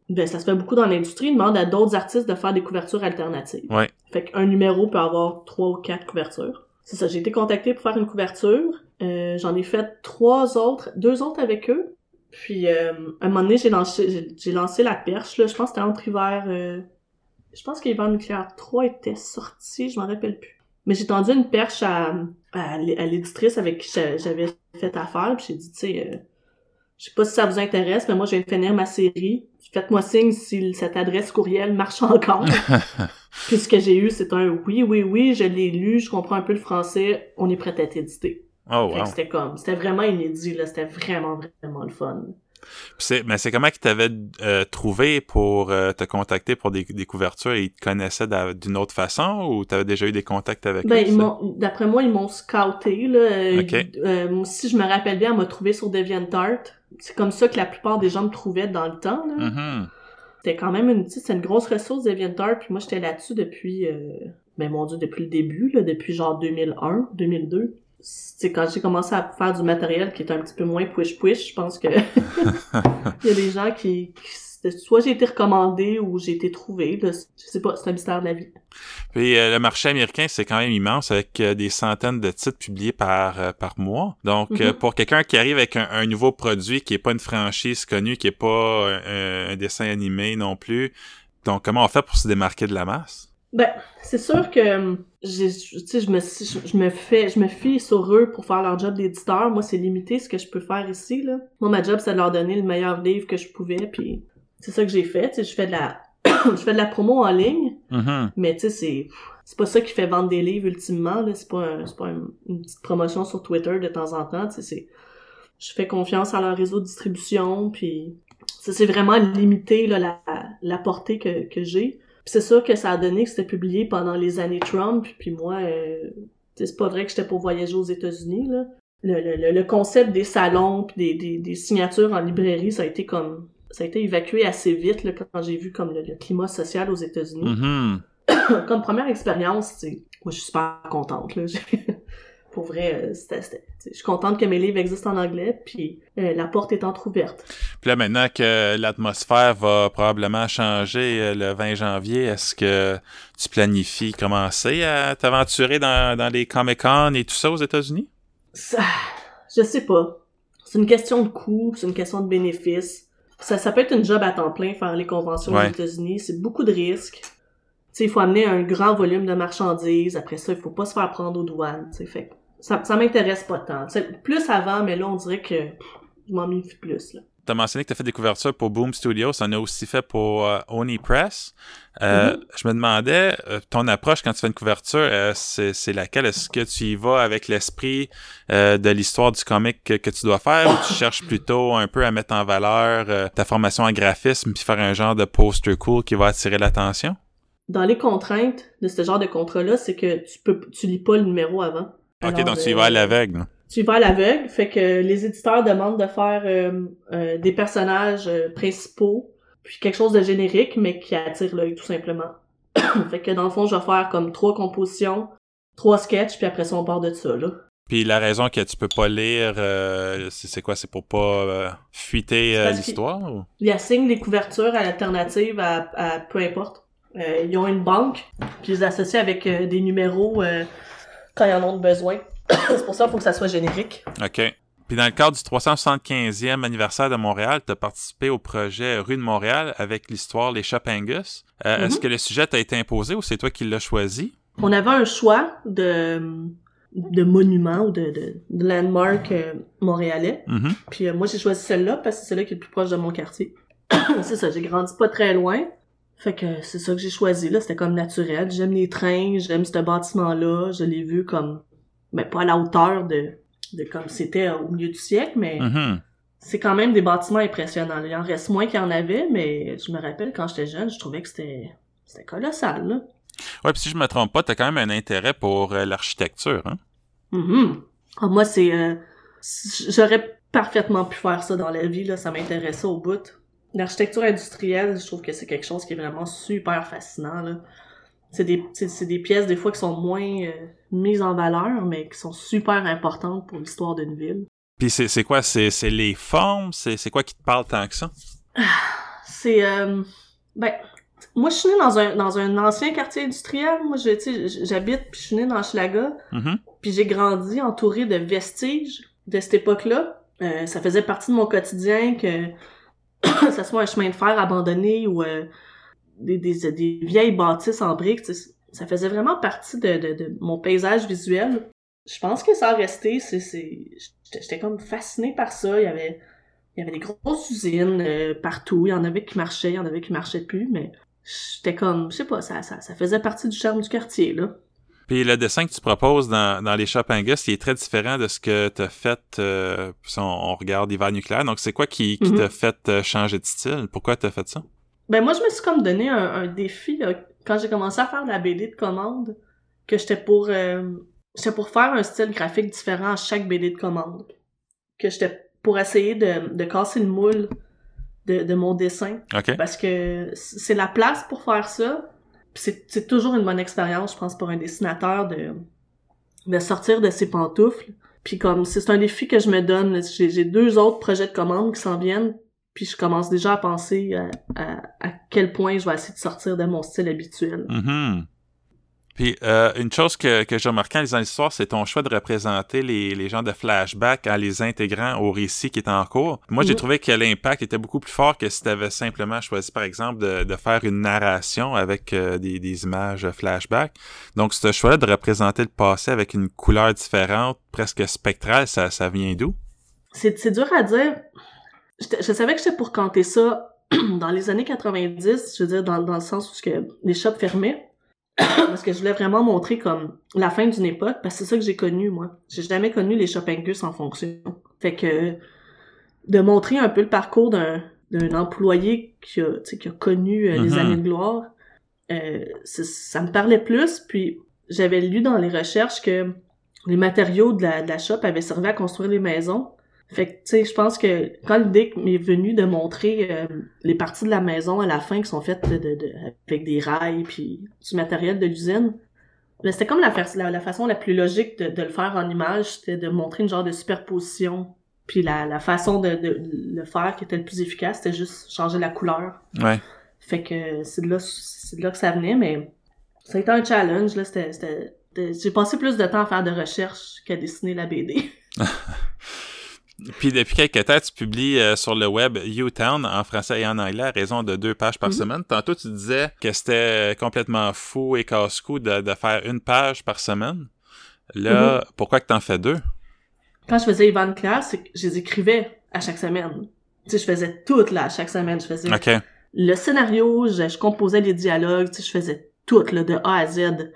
ben ça se fait beaucoup dans l'industrie ils demandent à d'autres artistes de faire des couvertures alternatives Ouais. fait qu'un numéro peut avoir trois ou quatre couvertures c'est ça j'ai été contactée pour faire une couverture. Euh, j'en ai fait trois autres deux autres avec eux. Puis euh, à un moment donné j'ai lancé j'ai, lancé la perche là. Je pense que c'était entre hiver euh, je pense qu'Hiver nucléaire 3 était sorti je m'en rappelle plus. Mais j'ai tendu une perche à, à, à l'éditrice avec qui j'a- j'avais fait affaire, puis j'ai dit, tu sais, euh, Je sais pas si ça vous intéresse, mais moi, je de finir ma série. Faites-moi signe si cette adresse courriel marche encore. Puis ce que j'ai eu, c'est un oui, oui, oui, je l'ai lu, je comprends un peu le français, on est prêt à être édité. Oh, wow. C'était comme, c'était vraiment inédit, là, c'était vraiment, vraiment le fun. Mais c'est comment qu'ils t'avaient euh, trouvé pour euh, te contacter pour des, des couvertures? Et ils te connaissaient d'une autre façon ou t'avais déjà eu des contacts avec ben, eux? D'après moi, ils m'ont scouté. Là. Euh, si je me rappelle bien, elle m'a trouvé sur DeviantArt. C'est comme ça que la plupart des gens me trouvaient dans le temps. Là. Mhm. C'était quand même une, c'est une grosse ressource DeviantArt. Puis moi, j'étais là-dessus depuis, euh, ben mon dieu, depuis le début, là, depuis genre 2001, 2002. C'est quand j'ai commencé à faire du matériel qui était un petit peu moins push-push, je pense que il y a des gens qui, soit j'ai été recommandé ou j'ai été trouvé. Là, je sais pas, c'est un mystère de la vie. Puis euh, le marché américain, c'est quand même immense avec euh, des centaines de titres publiés par euh, par mois. Donc Mhm. pour quelqu'un qui arrive avec un, un nouveau produit qui est pas une franchise connue, qui est pas un, dessin animé non plus, donc comment on fait pour se démarquer de la masse? Ben, c'est sûr que je me, je, je me fais, je me fie sur eux pour faire leur job d'éditeur. Moi, c'est limité ce que je peux faire ici là. Moi, ma job, c'est de leur donner le meilleur livre que je pouvais, puis c'est ça que j'ai fait. Tu sais, je fais de la, je fais de la promo en ligne, Mhm. mais tu sais, c'est, c'est pas ça qui fait vendre des livres ultimement. Là, c'est pas, un- c'est pas un- une petite promotion sur Twitter de temps en temps. Tu sais, c'est, je fais confiance à leur réseau de distribution, puis ça c'est vraiment limité là la, la portée que, que j'ai. Puis c'est sûr que ça a donné que c'était publié pendant les années Trump, puis moi, euh, c'est pas vrai que j'étais pour voyager aux États-Unis là. Le, le, le- le concept des salons puis des, des, des signatures en librairie, ça a été comme ça a été évacué assez vite là, quand j'ai vu comme le, le climat social aux États-Unis. Mhm. comme première expérience, moi je suis super contente là. Pour vrai, euh, c'était, je suis contente que mes livres existent en anglais, puis euh, la porte est entrouverte. Puis là, maintenant que l'atmosphère va probablement changer euh, le 20 janvier, est-ce que tu planifies commencer à t'aventurer dans, dans les Comic-Con et tout ça aux États-Unis? Ça, je sais pas. C'est une question de coût, c'est une question de bénéfice. Ça, ça peut être une job à temps plein, faire les conventions Ouais. aux États-Unis. C'est beaucoup de risques. Tu sais, il faut amener un grand volume de marchandises. Après ça, il faut pas se faire prendre aux douanes. Fait ça, ça m'intéresse pas tant. Tu sais, plus avant, mais là, on dirait que pff, je m'en méfie plus, là. Tu as mentionné que tu as fait des couvertures pour Boom Studios, on a aussi fait pour euh, Oni Press. Euh, Je me demandais, euh, ton approche quand tu fais une couverture, euh, c'est laquelle? Est-ce que tu y vas avec l'esprit euh, de l'histoire du comic que, que tu dois faire ou tu cherches plutôt un peu à mettre en valeur ta formation en graphisme puis faire un genre de poster cool qui va attirer l'attention? Dans les contraintes de ce genre de contrat-là, c'est que tu peux, tu lis pas le numéro avant. Ok, Alors, donc tu y vas à l'aveugle. Tu vas à l'aveugle, fait que les éditeurs demandent de faire euh, euh, des personnages euh, principaux, puis quelque chose de générique, mais qui attire l'œil tout simplement. fait que dans le fond, je vais faire comme trois compositions, trois sketchs, puis après ça, on part de ça, là. Puis la raison que tu peux pas lire, euh, c'est quoi? C'est pour pas fuiter l'histoire? ou? Ils assignent des couvertures à l'alternative à, à peu importe. Ils ont une banque, puis ils associent avec des numéros quand ils en ont besoin. C'est pour ça qu'il faut que ça soit générique. OK. Puis dans le cadre du 375e anniversaire de Montréal, tu as participé au projet Rue de Montréal avec l'histoire Les Chats Angus. Euh, Mhm. Est-ce que le sujet t'a été imposé ou c'est toi qui l'as choisi? On avait un choix de, de monuments ou de, de, de landmarks euh, montréalais. Mhm. Puis euh, moi, j'ai choisi celle-là parce que c'est celle qui est le plus proche de mon quartier. c'est ça, j'ai grandi pas très loin. Fait que c'est ça que j'ai choisi, là. C'était comme naturel. J'aime les trains, j'aime ce bâtiment-là. Je l'ai vu comme... Ben, pas à la hauteur de, de comme c'était au milieu du siècle, mais Mhm. c'est quand même des bâtiments impressionnants. Il en reste moins qu'il y en avait, mais je me rappelle, quand j'étais jeune, je trouvais que c'était... C'était colossal, là. Ouais, puis si je me trompe pas, t'as quand même un intérêt pour euh, l'architecture, hein? Mhm. Ah, moi, c'est... euh, J'aurais parfaitement pu faire ça dans la vie, là. Ça m'intéressait au bout. L'architecture industrielle, je trouve que c'est quelque chose qui est vraiment super fascinant, là. C'est des, des pièces, des fois, qui sont moins euh, mises en valeur, mais qui sont super importantes pour l'histoire d'une ville. Puis c'est quoi? C'est les formes? C'est quoi qui te parle tant que ça? C'est... euh, ben... Moi, je suis née dans un, dans un ancien quartier industriel. Moi, j'habite, puis je suis née dans Schlaga. Mhm. Puis j'ai grandi entourée de vestiges de cette époque-là. Euh, ça faisait partie de mon quotidien que ça soit un chemin de fer abandonné ou euh, des, des, des vieilles bâtisses en briques. Ça faisait vraiment partie de, de, de mon paysage visuel. Je pense que ça a resté. J'étais- comme fascinée par ça. Il y avait il y avait des grosses usines euh, partout. Il y en avait qui marchaient, il y en avait qui marchaient plus, mais j'étais comme, je sais pas, ça, ça, ça faisait partie du charme du quartier, là. Puis le dessin que tu proposes dans, dans les Shop Angus, il est très différent de ce que tu as fait, euh, si on, regarde Hiver nucléaire. Donc, c'est quoi qui, qui Mhm. t'a fait euh, changer de style? Pourquoi t'as fait ça? Ben moi, je me suis comme donné un, un défi là, quand j'ai commencé à faire de la BD de commande, que j'étais pour euh, j'étais pour faire un style graphique différent à chaque BD de commande. Que j'étais pour essayer de, de casser le moule de, de mon dessin. OK? Parce que c'est la place pour faire ça. Puis C'est c'est toujours une bonne expérience, je pense, pour un dessinateur de, de sortir de ses pantoufles. Puis comme c'est un défi que je me donne, j'ai j'ai deux autres projets de commande qui s'en viennent, puis je commence déjà à penser à, à, à quel point je vais essayer de sortir de mon style habituel. Mhm. Puis euh, une chose que, que j'ai remarqué en lisant l'histoire, c'est ton choix de représenter les, les gens de flashback en les intégrant au récit qui est en cours. Moi, j'ai Mhm. trouvé que l'impact était beaucoup plus fort que si tu avais simplement choisi, par exemple, de, de faire une narration avec euh, des, des images flashback. Donc, ce choix-là de représenter le passé avec une couleur différente, presque spectrale, ça, ça vient d'où? C'est dur à dire. Je savais que j'étais pour canter ça dans les années 90, je veux dire, dans, dans le sens où que les shops fermaient. parce que je voulais vraiment montrer comme la fin d'une époque, parce que c'est ça que j'ai connu, moi. J'ai jamais connu les shops Angus en fonction. Fait que de montrer un peu le parcours d'un d'un employé qui a, qui a connu euh, les Mhm. années de gloire, euh, ça me parlait plus. Puis j'avais lu dans les recherches que les matériaux de la, de la shop avaient servi à construire les maisons. Fait que, tu sais, je pense que quand l'idée m'est venue de montrer euh, les parties de la maison à la fin qui sont faites de, de- avec des rails puis du matériel de l'usine, c'était comme la, fa- la, la façon la plus logique de, de le faire en image, c'était de montrer une genre de superposition. Puis la, la façon de, le faire qui était le plus efficace, c'était juste changer la couleur. Ouais. Fait que c'est de là, c'est de là que ça venait, mais ça a été un challenge, là. C'était- j'ai passé plus de temps à faire de recherche qu'à dessiner la BD. Puis depuis quelques temps, tu publies euh, sur le web U-Town en français et en anglais à raison de deux pages par Mhm. semaine. Tantôt, tu disais que c'était euh, complètement fou et casse-cou de, de faire une page par semaine. Là, Mhm. pourquoi que t'en fais deux? Quand je faisais Ivan Claire, c'est que je les écrivais à chaque semaine. Tu sais, je faisais tout, là, à chaque semaine. Je faisais le scénario, je, je composais les dialogues, tu sais, je faisais tout, là, de A à Z.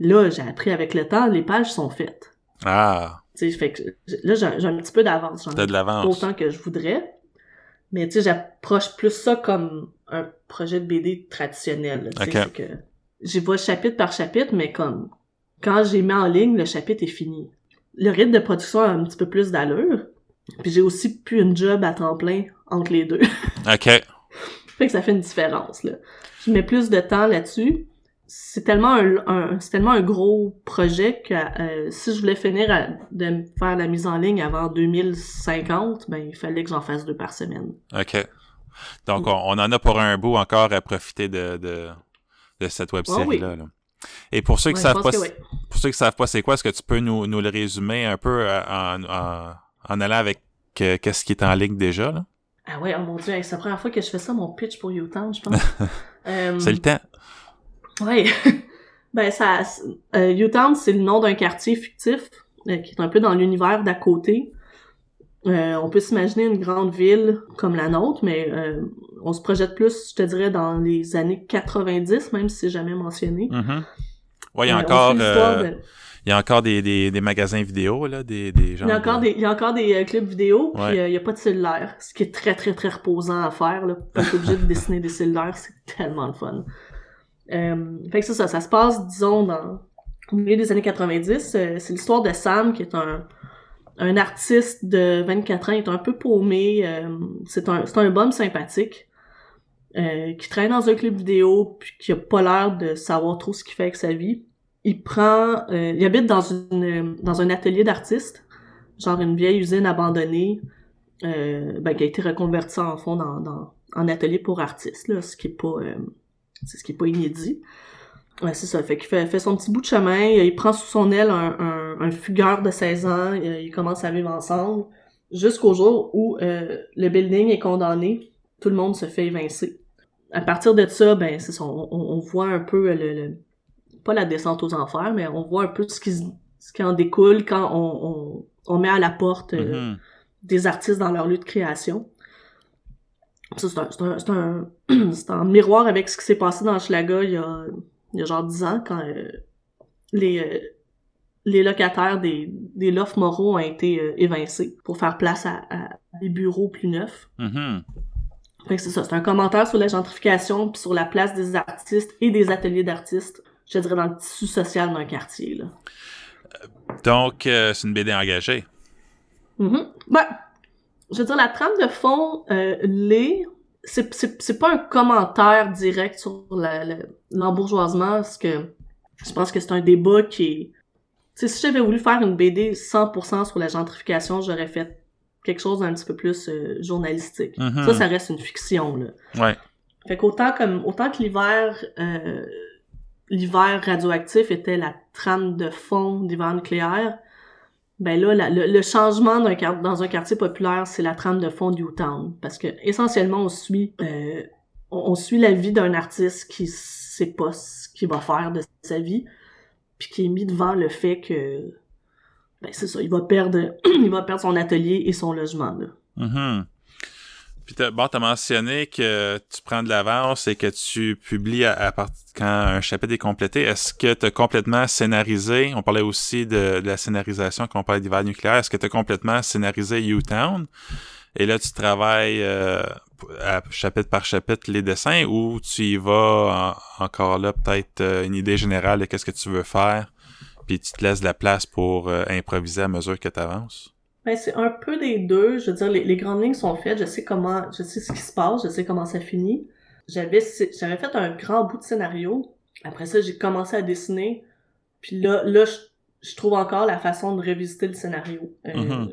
Là, j'ai appris avec le temps, les pages sont faites. Ah, Tu sais, fait que là, j'ai un petit peu d'avance. T'as de l'avance. autant que je voudrais. Mais tu sais, j'approche plus ça comme un projet de BD traditionnel. là, que j'y vais chapitre par chapitre, mais comme quand j'ai mis en ligne, le chapitre est fini. Le rythme de production a un petit peu plus d'allure. Puis j'ai aussi plus une job à temps plein entre les deux. OK. fait que ça fait une différence, là. Je mets plus de temps là-dessus. C'est tellement un, un- c'est tellement un gros projet que euh, si je voulais finir à- de faire la mise en ligne avant 2050, ben il fallait que j'en fasse deux par semaine. OK. Donc, on, on en a pour un bout encore à profiter de, de, de cette web oui. série-là. là. Et pour ceux qui Ouais, savent pas, que pour ceux qui savent pas c'est quoi, est-ce que tu peux nous, nous le résumer un peu euh, en, en, en allant avec euh, qu'est-ce qui est en ligne déjà, là? Ah ouais, oh mon dieu, c'est la première fois que je fais ça, mon pitch pour Utown, je pense. Euh, C'est le temps. Ouais. ben ça, euh, Utown, c'est le nom d'un quartier fictif euh, qui est un peu dans l'univers d'à côté. Euh, on peut s'imaginer une grande ville comme la nôtre, mais euh, on se projette plus, je te dirais, dans les années 90, même si c'est jamais mentionné. Mhm. Ouais, il y a encore, de- il y a encore des, des, des magasins vidéo, là, des, des gens. Il y a encore des, il y a encore des euh, clubs vidéo, puis Ouais. euh, il y a pas de cellulaire, ce qui est très très très reposant à faire. Là, pas obligé de dessiner des cellulaires, c'est tellement le fun. Euh, fait que c'est ça, ça se passe, disons, dans au milieu des années 90. Euh, c'est l'histoire de Sam, qui est un, artiste de 24 ans, il est un peu paumé. euh, c'est un, un bum sympathique. qui travaille dans un club vidéo puis qui a pas l'air de savoir trop ce qu'il fait avec sa vie. Il prend, il habite dans une dans un atelier d'artiste, genre une vieille usine abandonnée, ben, qui a été reconvertie en fond dans, en atelier pour artistes là, ce qui est pas c'est ce qui est pas inédit. Ouais, c'est ça. Fait qu'il fait, fait son petit bout de chemin, il prend sous son aile un, un, un fugueur de 16 ans, euh, ils commencent à vivre ensemble, jusqu'au jour où euh, le building est condamné, tout le monde se fait évincer. À partir de ça, ben c'est ça, on, on voit un peu le, le- pas la descente aux enfers, mais on voit un peu ce qui, ce qui en découle quand on, on, on met à la porte euh, Mhm. des artistes dans leur lieu de création. Ça, c'est un, un, un, en miroir avec ce qui s'est passé dans Schlaga il y a, il y a genre 10 ans, quand euh, les, euh, les locataires des, des lofts moraux ont été euh, évincés pour faire place à, à des bureaux plus neufs. Fait que c'est ça, c'est un commentaire sur la gentrification puis sur la place des artistes et des ateliers d'artistes, je dirais dans le tissu social d'un quartier, là. Donc, c'est une BD engagée. Ben, je veux dire, la trame de fond, euh, l'est. C'est, c'est, c'est pas un commentaire direct sur la- la- l'embourgeoisement, parce que je pense que c'est un débat qui est... Si j'avais voulu faire une BD 100% sur la gentrification, j'aurais fait quelque chose d'un petit peu plus euh, journalistique. Mhm. Ça, ça reste une fiction, là. Ouais. Fait qu'autant comme autant que l'hiver euh, l'hiver radioactif était la trame de fond d'hiver nucléaire, ben là la- le, changement d'un dans un quartier populaire, c'est la trame de fond du Town parce que essentiellement on suit euh, on, suit la vie d'un artiste qui sait pas ce qu'il va faire de sa vie puis qui est mis devant le fait que ben c'est ça, il va perdre il va perdre son atelier et son logement là. Mhm. Puis, t'as, bon, t'as mentionné que tu prends de l'avance et que tu publies à, à part- quand un chapitre est complété. Est-ce que tu as complètement scénarisé, on parlait aussi de, la scénarisation quand on parlait d'hiver nucléaire, est-ce que tu as complètement scénarisé U-Town? Et là, tu travailles euh, chapitre par chapitre les dessins ou tu y vas en- encore là, peut-être euh, une idée générale de qu'est-ce que tu veux faire, puis tu te laisses de la place pour euh, improviser à mesure que tu avances? Ben, c'est un peu des deux. Je veux dire, les, les grandes lignes sont faites. Je sais comment, je sais ce qui se passe, je sais comment ça finit. J'avais, j'avais fait un grand bout de scénario. Après ça, j'ai commencé à dessiner. Puis là, là, je, je trouve encore la façon de revisiter le scénario. Euh, Mhm.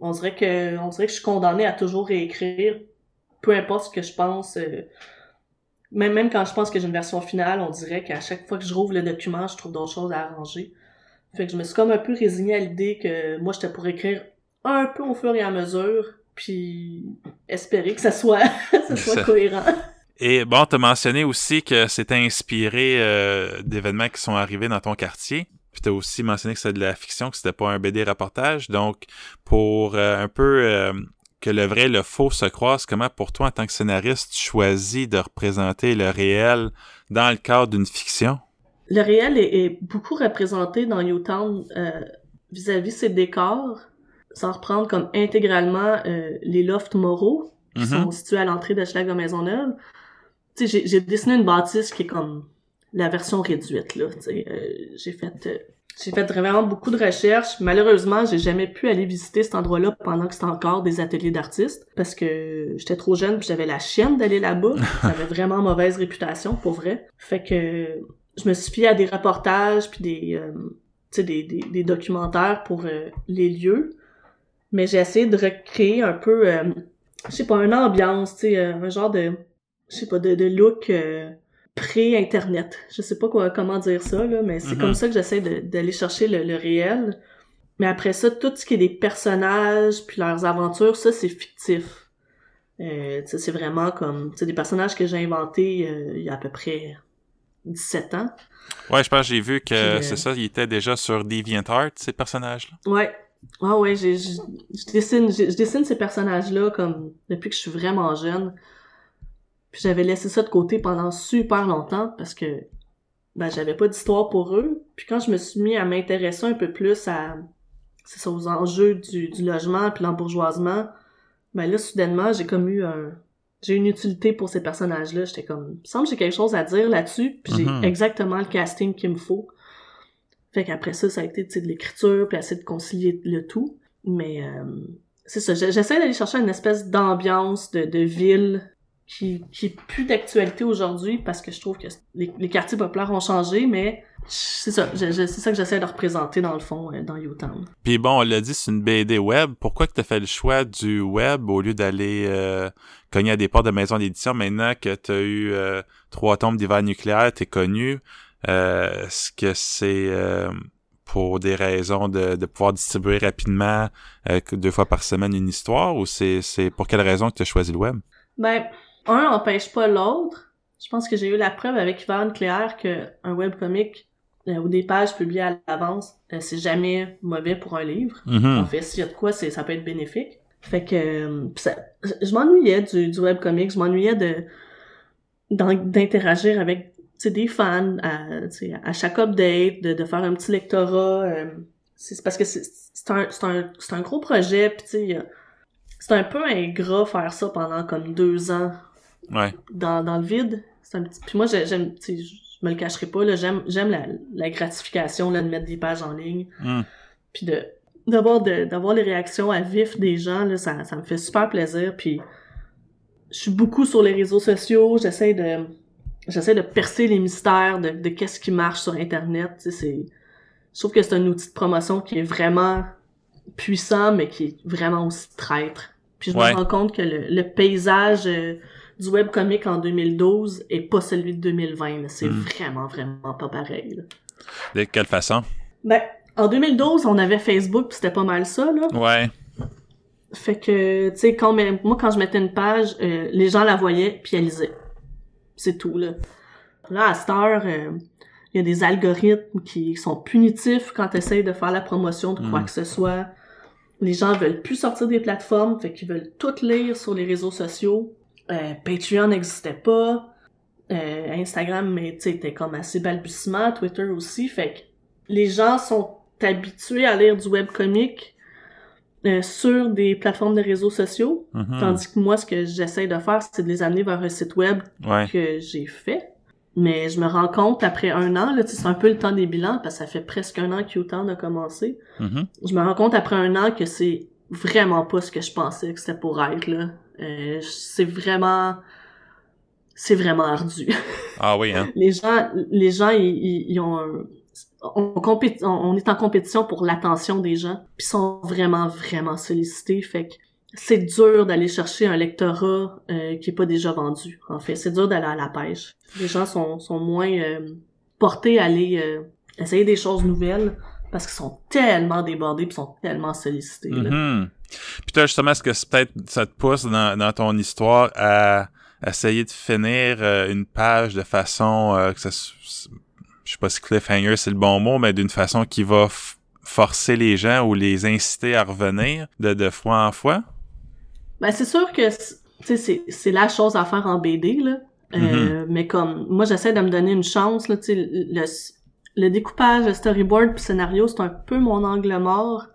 On dirait que, on dirait que je suis condamnée à toujours réécrire, peu importe ce que je pense. euh, même, même quand je pense que j'ai une version finale, on dirait qu'à chaque fois que je rouvre le document, je trouve d'autres choses à arranger. Fait que je me suis comme un peu résignée à l'idée que moi, j'étais pour écrire un peu au fur et à mesure, puis espérer que ça soit, ça soit Ça- cohérent. Et bon, tu as mentionné aussi que c'était inspiré euh, d'événements qui sont arrivés dans ton quartier. Puis tu as aussi mentionné que c'était de la fiction, que c'était pas un BD reportage. Donc, pour euh, un peu euh, que le vrai et le faux se croisent, comment pour toi, en tant que scénariste, tu choisis de représenter le réel dans le cadre d'une fiction? Le réel est, est beaucoup représenté dans Newtown vis-à-vis ses décors, sans reprendre comme intégralement euh, les lofts moraux qui Mhm. sont situés à l'entrée de Schlag de Maisonneuve. Tu sais, j'ai- dessiné une bâtisse qui est comme la version réduite, là, tu sais. euh, j'ai fait... euh, j'ai fait vraiment beaucoup de recherches. Malheureusement, j'ai jamais pu aller visiter cet endroit-là pendant que c'était encore des ateliers d'artistes parce que j'étais trop jeune puis j'avais la chienne d'aller là-bas. Ça avait vraiment mauvaise réputation, pour vrai. Fait que je me suis fiée à des reportages puis des, euh, tu sais, des, des, des documentaires pour euh, les lieux. Mais j'ai essayé de recréer un peu, euh, je sais pas, une ambiance, tu sais, euh, un genre de, je sais pas, de, de look euh, pré-internet. Je sais pas quoi, comment dire ça, là, mais c'est Mhm. comme ça que j'essaie d'aller chercher le, le réel. Mais après ça, tout ce qui est des personnages puis leurs aventures, ça, c'est fictif. Euh, tu sais, c'est vraiment comme, tu sais, des personnages que j'ai inventés euh, il y a à peu près 17 ans. Ouais, je pense que j'ai vu que euh, c'est ça, il était déjà sur DeviantArt, ces personnages-là. Ouais. Ah ouais, je, je dessine, je, je dessine ces personnages-là comme depuis que je suis vraiment jeune. Puis j'avais laissé ça de côté pendant super longtemps parce que ben j'avais pas d'histoire pour eux. Puis quand je me suis mis à m'intéresser un peu plus à c'est ça, aux enjeux du, du logement puis l'embourgeoisement, ben là soudainement j'ai comme eu un j'ai une utilité pour ces personnages-là. J'étais comme, il me semble que j'ai quelque chose à dire là-dessus, puis j'ai exactement le casting qu'il me faut. Fait qu'après ça, ça a été de l'écriture, puis essayer de concilier le tout. Mais euh, c'est ça, j'essaie d'aller chercher une espèce d'ambiance de, de ville qui, qui est plus d'actualité aujourd'hui parce que je trouve que les, les quartiers populaires ont changé, mais c'est ça, ça que j'essaie de représenter dans le fond euh, dans Utown. Puis bon, on l'a dit, c'est une BD web. Pourquoi que tu as fait le choix du web au lieu d'aller euh, cogner à des portes de maisons d'édition maintenant que tu as eu euh, trois tombes d'hiver nucléaire, t'es connu? Euh, Est-ce que c'est euh, pour des raisons de, de pouvoir distribuer rapidement euh, deux fois par semaine une histoire ou c'est c'est pour quelle raison que tu as choisi le web? Ben, un n'empêche pas l'autre. Je pense que j'ai eu la preuve avec Hiver nucléaire que un webcomic euh, ou des pages publiées à l'avance, euh, c'est jamais mauvais pour un livre. Mhm. En fait, s'il y a de quoi, c'est, ça peut être bénéfique. Fait que euh, ça- je m'ennuyais du, du webcomic, je m'ennuyais de d'interagir avec des fans à, à chaque update, de, de faire un petit lectorat. euh, c'est c'est parce que c'est c'est un, c'est un, c'est un gros projet, puis tu sais, c'est un peu ingrat faire ça pendant comme deux ans Ouais. dans, dans le vide. C'est un petit... Puis moi, j'ai- j'aime, je me le cacherai pas, là, j'aime, j'aime la, la gratification, là, de mettre des pages en ligne, Hmm. puis de, d'avoir, de, d'avoir les réactions à vif des gens, là, ça, ça me fait super plaisir, puis je suis beaucoup sur les réseaux sociaux, j'essaie de, j'essaie de percer les mystères de, de qu'est-ce qui marche sur Internet, tu sais, c'est, je trouve que c'est un outil de promotion qui est vraiment puissant, mais qui est vraiment aussi traître. Puis je Ouais. me rends compte que le, le paysage euh, du webcomic en 2012 est pas celui de 2020. là. C'est Mm. vraiment, vraiment pas pareil. là. De quelle façon? Ben, en 2012, on avait Facebook, puis c'était pas mal ça, là. Ouais. Fait que, tu sais, quand même, moi, quand je mettais une page, euh, les gens la voyaient, puis elles lisaient. C'est tout, là. Là, à cette heure, euh, il y a des algorithmes qui sont punitifs quand tu essayes de faire la promotion de quoi Mm. que ce soit. Les gens veulent plus sortir des plateformes, fait qu'ils veulent tout lire sur les réseaux sociaux. Euh, Patreon n'existait pas. Euh, Instagram, mais tu sais, était comme assez balbutiement. Twitter aussi. Fait que les gens sont habitués à lire du webcomic euh, sur des plateformes de réseaux sociaux. Mhm. Tandis que moi, ce que j'essaie de faire, c'est de les amener vers un site web Ouais. que j'ai fait. Mais je me rends compte, après un an, là, c'est un peu le temps des bilans, parce que ça fait presque un an que Utown a commencé. Mhm. Je me rends compte après un an que c'est vraiment pas ce que je pensais que c'était pour être, là. Euh, c'est vraiment... C'est vraiment ardu. Ah oui, hein? les gens, les gens, ils, ils- ils ont un- on, est en compétition pour l'attention des gens, puis sont vraiment, vraiment sollicités, fait que c'est dur d'aller chercher un lectorat euh, qui est pas déjà vendu, en fait. C'est dur d'aller à la pêche. Les gens sont, sont moins euh, portés à aller euh, essayer des choses nouvelles parce qu'ils sont tellement débordés puis sont tellement sollicités. là. Mhm. Puis toi, justement, est-ce que peut-être ça te pousse dans, dans ton histoire à essayer de finir une page de façon que ça je sais pas si cliffhanger c'est le bon mot, mais d'une façon qui va forcer les gens ou les inciter à revenir de, de fois en fois? Ben, c'est sûr que c'est- tu sais, c'est c'est la chose à faire en BD, là. Euh, Mais comme, moi, j'essaie de me donner une chance, là, le, le découpage, le storyboard puis scénario, c'est un peu mon angle mort.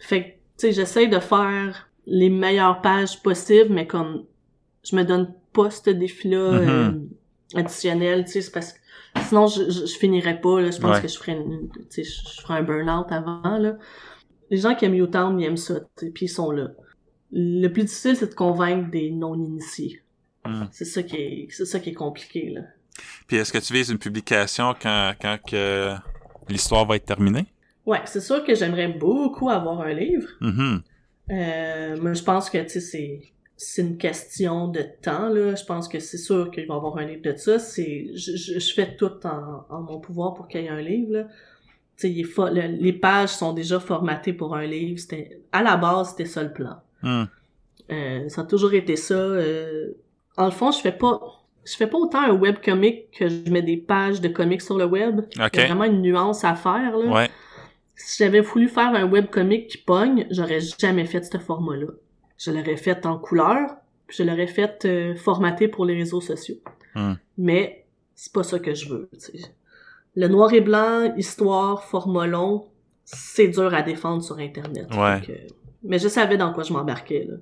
Fait que, tu sais, j'essaie de faire les meilleures pages possibles, mais comme, je me donne pas ce défi-là euh, additionnel, tu sais, c'est parce que sinon, je, je, je finirais pas, là. Je pense Ouais. que je ferais, une- je je ferais un burn-out avant, là. Les gens qui aiment Utown, ils aiment ça, puis ils sont là. Le plus difficile, c'est de convaincre des non-initiés. Hmm. C'est ça qui est, c'est ça qui est compliqué, là. Puis est-ce que tu vises une publication quand, quand que l'histoire va être terminée? Ouais, c'est sûr que j'aimerais beaucoup avoir un livre. Mhm. Euh, mais je pense que, tu sais, c'est, c'est une question de temps, là. Je pense que c'est sûr qu'il va y avoir un livre de ça. C'est, je, je, je fais tout en, en mon pouvoir pour qu'il y ait un livre, là. Tu sais, il est fo- le- les pages sont déjà formatées pour un livre. C'était, à la base, c'était ça le plan. Hmm. Euh, ça a toujours été ça. Euh, en le fond, je fais pas, je fais pas autant un webcomic que je mets des pages de comics sur le web. Il y a vraiment une nuance à faire, là. Ouais. Si j'avais voulu faire un webcomic qui pogne, j'aurais jamais fait ce format-là. Je l'aurais fait en couleur, puis je l'aurais fait euh, formaté pour les réseaux sociaux. Hmm. Mais c'est pas ça que je veux. Le noir et blanc, histoire, format long, c'est dur à défendre sur Internet. Ouais. Mais je savais dans quoi je m'embarquais. là.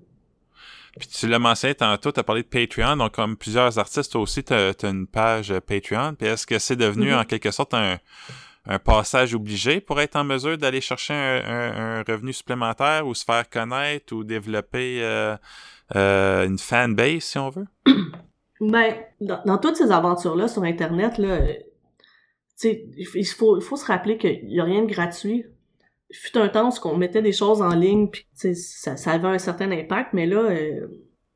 Puis tu l'as mentionné tantôt, tu as parlé de Patreon, donc comme plusieurs artistes, toi aussi, tu as, une page euh, Patreon. Puis est-ce que c'est devenu Mhm. en quelque sorte un, un passage obligé pour être en mesure d'aller chercher un, revenu supplémentaire ou se faire connaître ou développer euh, euh, une fanbase, si on veut? Ben, dans, toutes ces aventures-là sur Internet, là, il faut, faut se rappeler qu'il y a rien de gratuit. Il fut un temps où on mettait des choses en ligne, puis ça avait un certain impact, mais là, euh,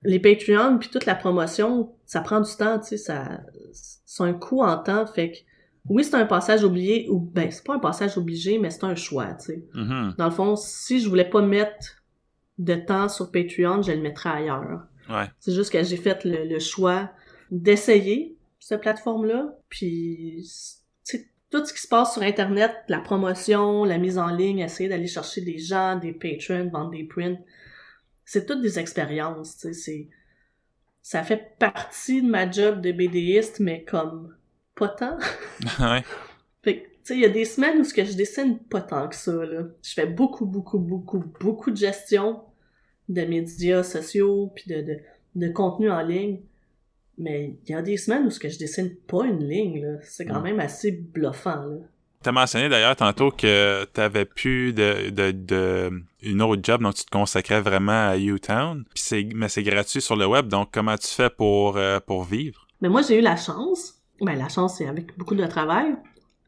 les Patreons puis toute la promotion, ça prend du temps, tu sais, ça, c'est un coût en temps, fait que oui, c'est un passage oublié, ou ben, c'est pas un passage obligé, mais c'est un choix, tu sais. Mhm. Dans le fond, si je voulais pas mettre de temps sur Patreon, je le mettrais ailleurs. Ouais. C'est juste que j'ai fait le, le choix d'essayer cette plateforme-là, puis tu sais, tout ce qui se passe sur Internet, la promotion, la mise en ligne, essayer d'aller chercher des gens, des patrons, vendre des prints, c'est toutes des expériences, tu sais, c'est ça fait partie de ma job de BDiste, mais comme pas tant. ouais. Fait que, tu sais, il y a des semaines où ce que je dessine pas tant que ça, là. Je fais beaucoup, beaucoup, beaucoup, beaucoup de gestion de médias sociaux, puis de, de, de contenu en ligne. Mais il y a des semaines où ce que je dessine pas une ligne, là. C'est quand Mm. même assez bluffant, là. T'as mentionné d'ailleurs tantôt que t'avais plus de, de, de une autre job, donc tu te consacrais vraiment à U-Town. Puis c'est, mais c'est gratuit sur le web, donc comment tu fais pour, euh, pour vivre? Mais moi, j'ai eu la chance, ben la chance, c'est avec beaucoup de travail,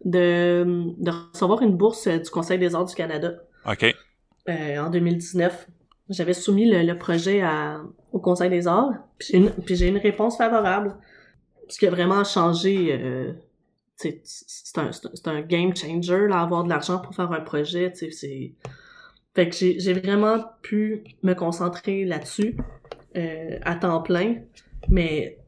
de, de recevoir une bourse du Conseil des arts du Canada OK. euh, en 2019. J'avais soumis le, le projet à, au Conseil des arts, puis j'ai une, puis j'ai une réponse favorable. Ce qui a vraiment changé, euh, c'est un, c'est un- c'est un game changer, là, avoir de l'argent pour faire un projet, c'est... Fait que j'ai j'ai vraiment pu me concentrer là-dessus euh, à temps plein, mais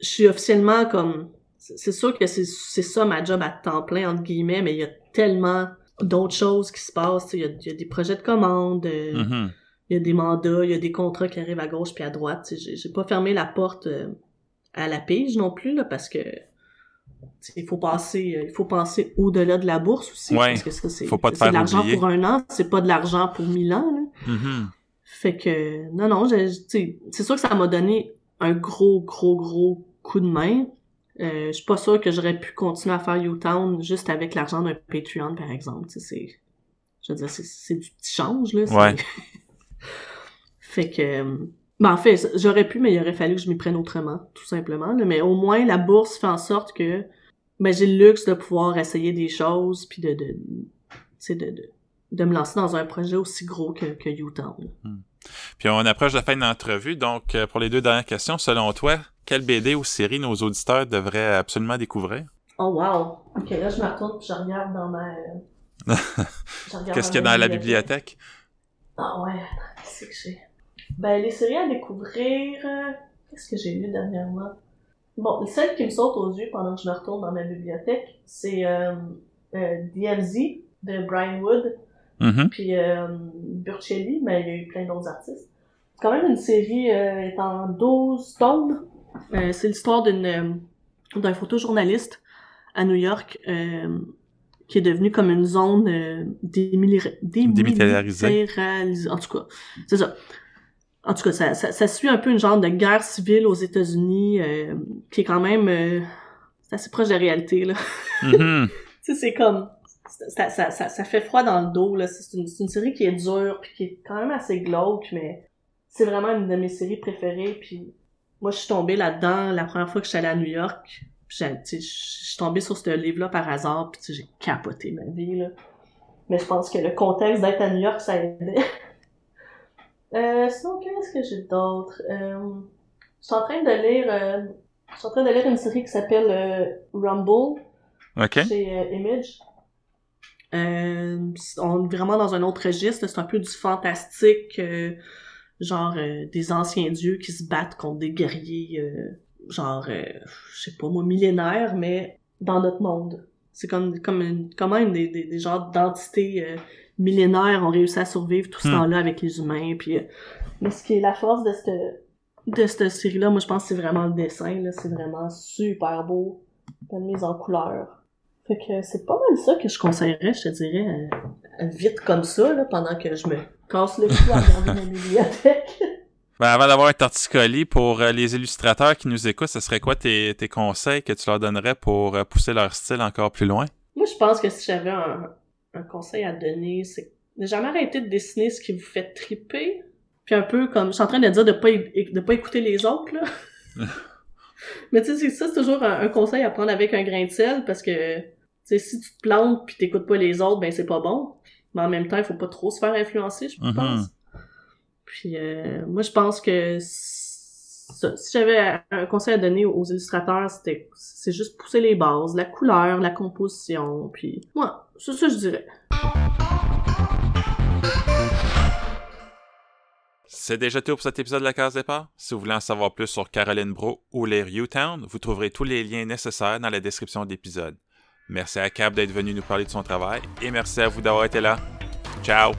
je suis officiellement comme... C'est sûr que c'est ça ma job à temps plein, entre guillemets, mais il y a tellement d'autres choses qui se passent, il y a, il y a des projets de commande, euh, Mhm. il y a des mandats, il y a des contrats qui arrivent à gauche puis à droite. J'ai pas fermé la porte euh, à la pige non plus là, parce que il faut passer, euh, il faut penser au-delà de la bourse aussi. Ouais, parce que ça, c'est de l'argent pour un an, c'est pas de l'argent pour mille ans. Là. Mhm. Fait que non non, c'est sûr que ça m'a donné un gros gros gros coup de main. Euh, je suis pas sûre que j'aurais pu continuer à faire U-Town juste avec l'argent d'un Patreon par exemple. C'est je veux dire c'est du petit change là. Ouais. fait que euh, ben en fait j'aurais pu mais il aurait fallu que je m'y prenne autrement tout simplement là. mais au moins la bourse fait en sorte que ben j'ai le luxe de pouvoir essayer des choses puis de de de, de de me lancer dans un projet aussi gros que que U-Town. là. Puis on approche de la fin de l'entrevue, donc euh, pour les deux dernières questions, selon toi, quelle BD ou série nos auditeurs devraient absolument découvrir? Oh wow. OK, là je me retourne puis je regarde dans ma Qu'est-ce qu'il y a dans la bibliothèque? Ah ouais, qu'est-ce que j'ai? Ben, les séries à découvrir, qu'est-ce que j'ai lu dernièrement? Bon, celle qui me saute aux yeux pendant que je me retourne dans ma bibliothèque, c'est euh, euh, DMZ de Brian Wood, Mhm. puis euh, Burchelli, mais il y a eu plein d'autres artistes. C'est quand même une série euh, est en 12 tomes. Euh, c'est l'histoire d'une euh, d'un photojournaliste à New York euh, qui est devenu comme une zone euh, démili- Démilitarisée. En tout cas, c'est ça. En tout cas, ça, ça, ça suit un peu une genre de guerre civile aux États-Unis euh, qui est quand même c'est assez proche de la réalité là. Mhm. Sais, c'est comme ça, ça, ça, ça fait froid dans le dos là. C'est une, c'est une série qui est dure puis qui est quand même assez glauque, mais c'est vraiment une de mes séries préférées. Puis moi, je suis tombée là-dedans la première fois que je suis allée à New York. Je suis tombée sur ce livre-là par hasard, puis j'ai capoté ma vie là. Mais je pense que le contexte d'être à New York, ça aidait. euh, sinon, qu'est-ce que j'ai d'autre? Euh, je suis en train de lire, euh, je suis en train de lire une série qui s'appelle Rumble OK. chez Image. On est vraiment dans un autre registre, c'est un peu du fantastique, genre euh, des anciens dieux qui se battent contre des guerriers, euh, genre, euh, je sais pas moi, millénaires, mais dans notre monde. C'est comme, comme une, une des, des, des genres d'entités euh, millénaires ont réussi à survivre tout ce Hmm. temps-là avec les humains. Puis, euh, mais ce qui est la force de cette, de cette série-là, moi je pense que c'est vraiment le dessin, là, c'est vraiment super beau, la mise en couleur. Fait que c'est pas mal ça que je conseillerais, je te dirais, vite comme ça, là, pendant que je me casse le cou à regarder ma bibliothèque. Ben, avant d'avoir un torticolis, pour euh, les illustrateurs qui nous écoutent, ce serait quoi tes, tes conseils que tu leur donnerais pour euh, pousser leur style encore plus loin? Moi, je pense que si j'avais un, un conseil à donner, c'est de jamais arrêter de dessiner ce qui vous fait triper. Puis un peu comme, je suis en train de dire de pas, de pas écouter les autres, là. Mais tu sais, ça, c'est toujours un, un conseil à prendre avec un grain de sel, parce que, tu sais, si tu te plantes puis t'écoutes pas les autres, ben c'est pas bon. Mais en même temps, il faut pas trop se faire influencer, je Mhm. pense. Puis euh, moi, je pense que si j'avais un conseil à donner aux illustrateurs, c'était c'est juste pousser les bases, la couleur, la composition, puis moi, c'est ça que je dirais. C'est déjà tout pour cet épisode de la case départ. Si vous voulez en savoir plus sur Caroline Bro ou lire U-Town, vous trouverez tous les liens nécessaires dans la description de l'épisode. Merci à Cap d'être venu nous parler de son travail et merci à vous d'avoir été là. Ciao!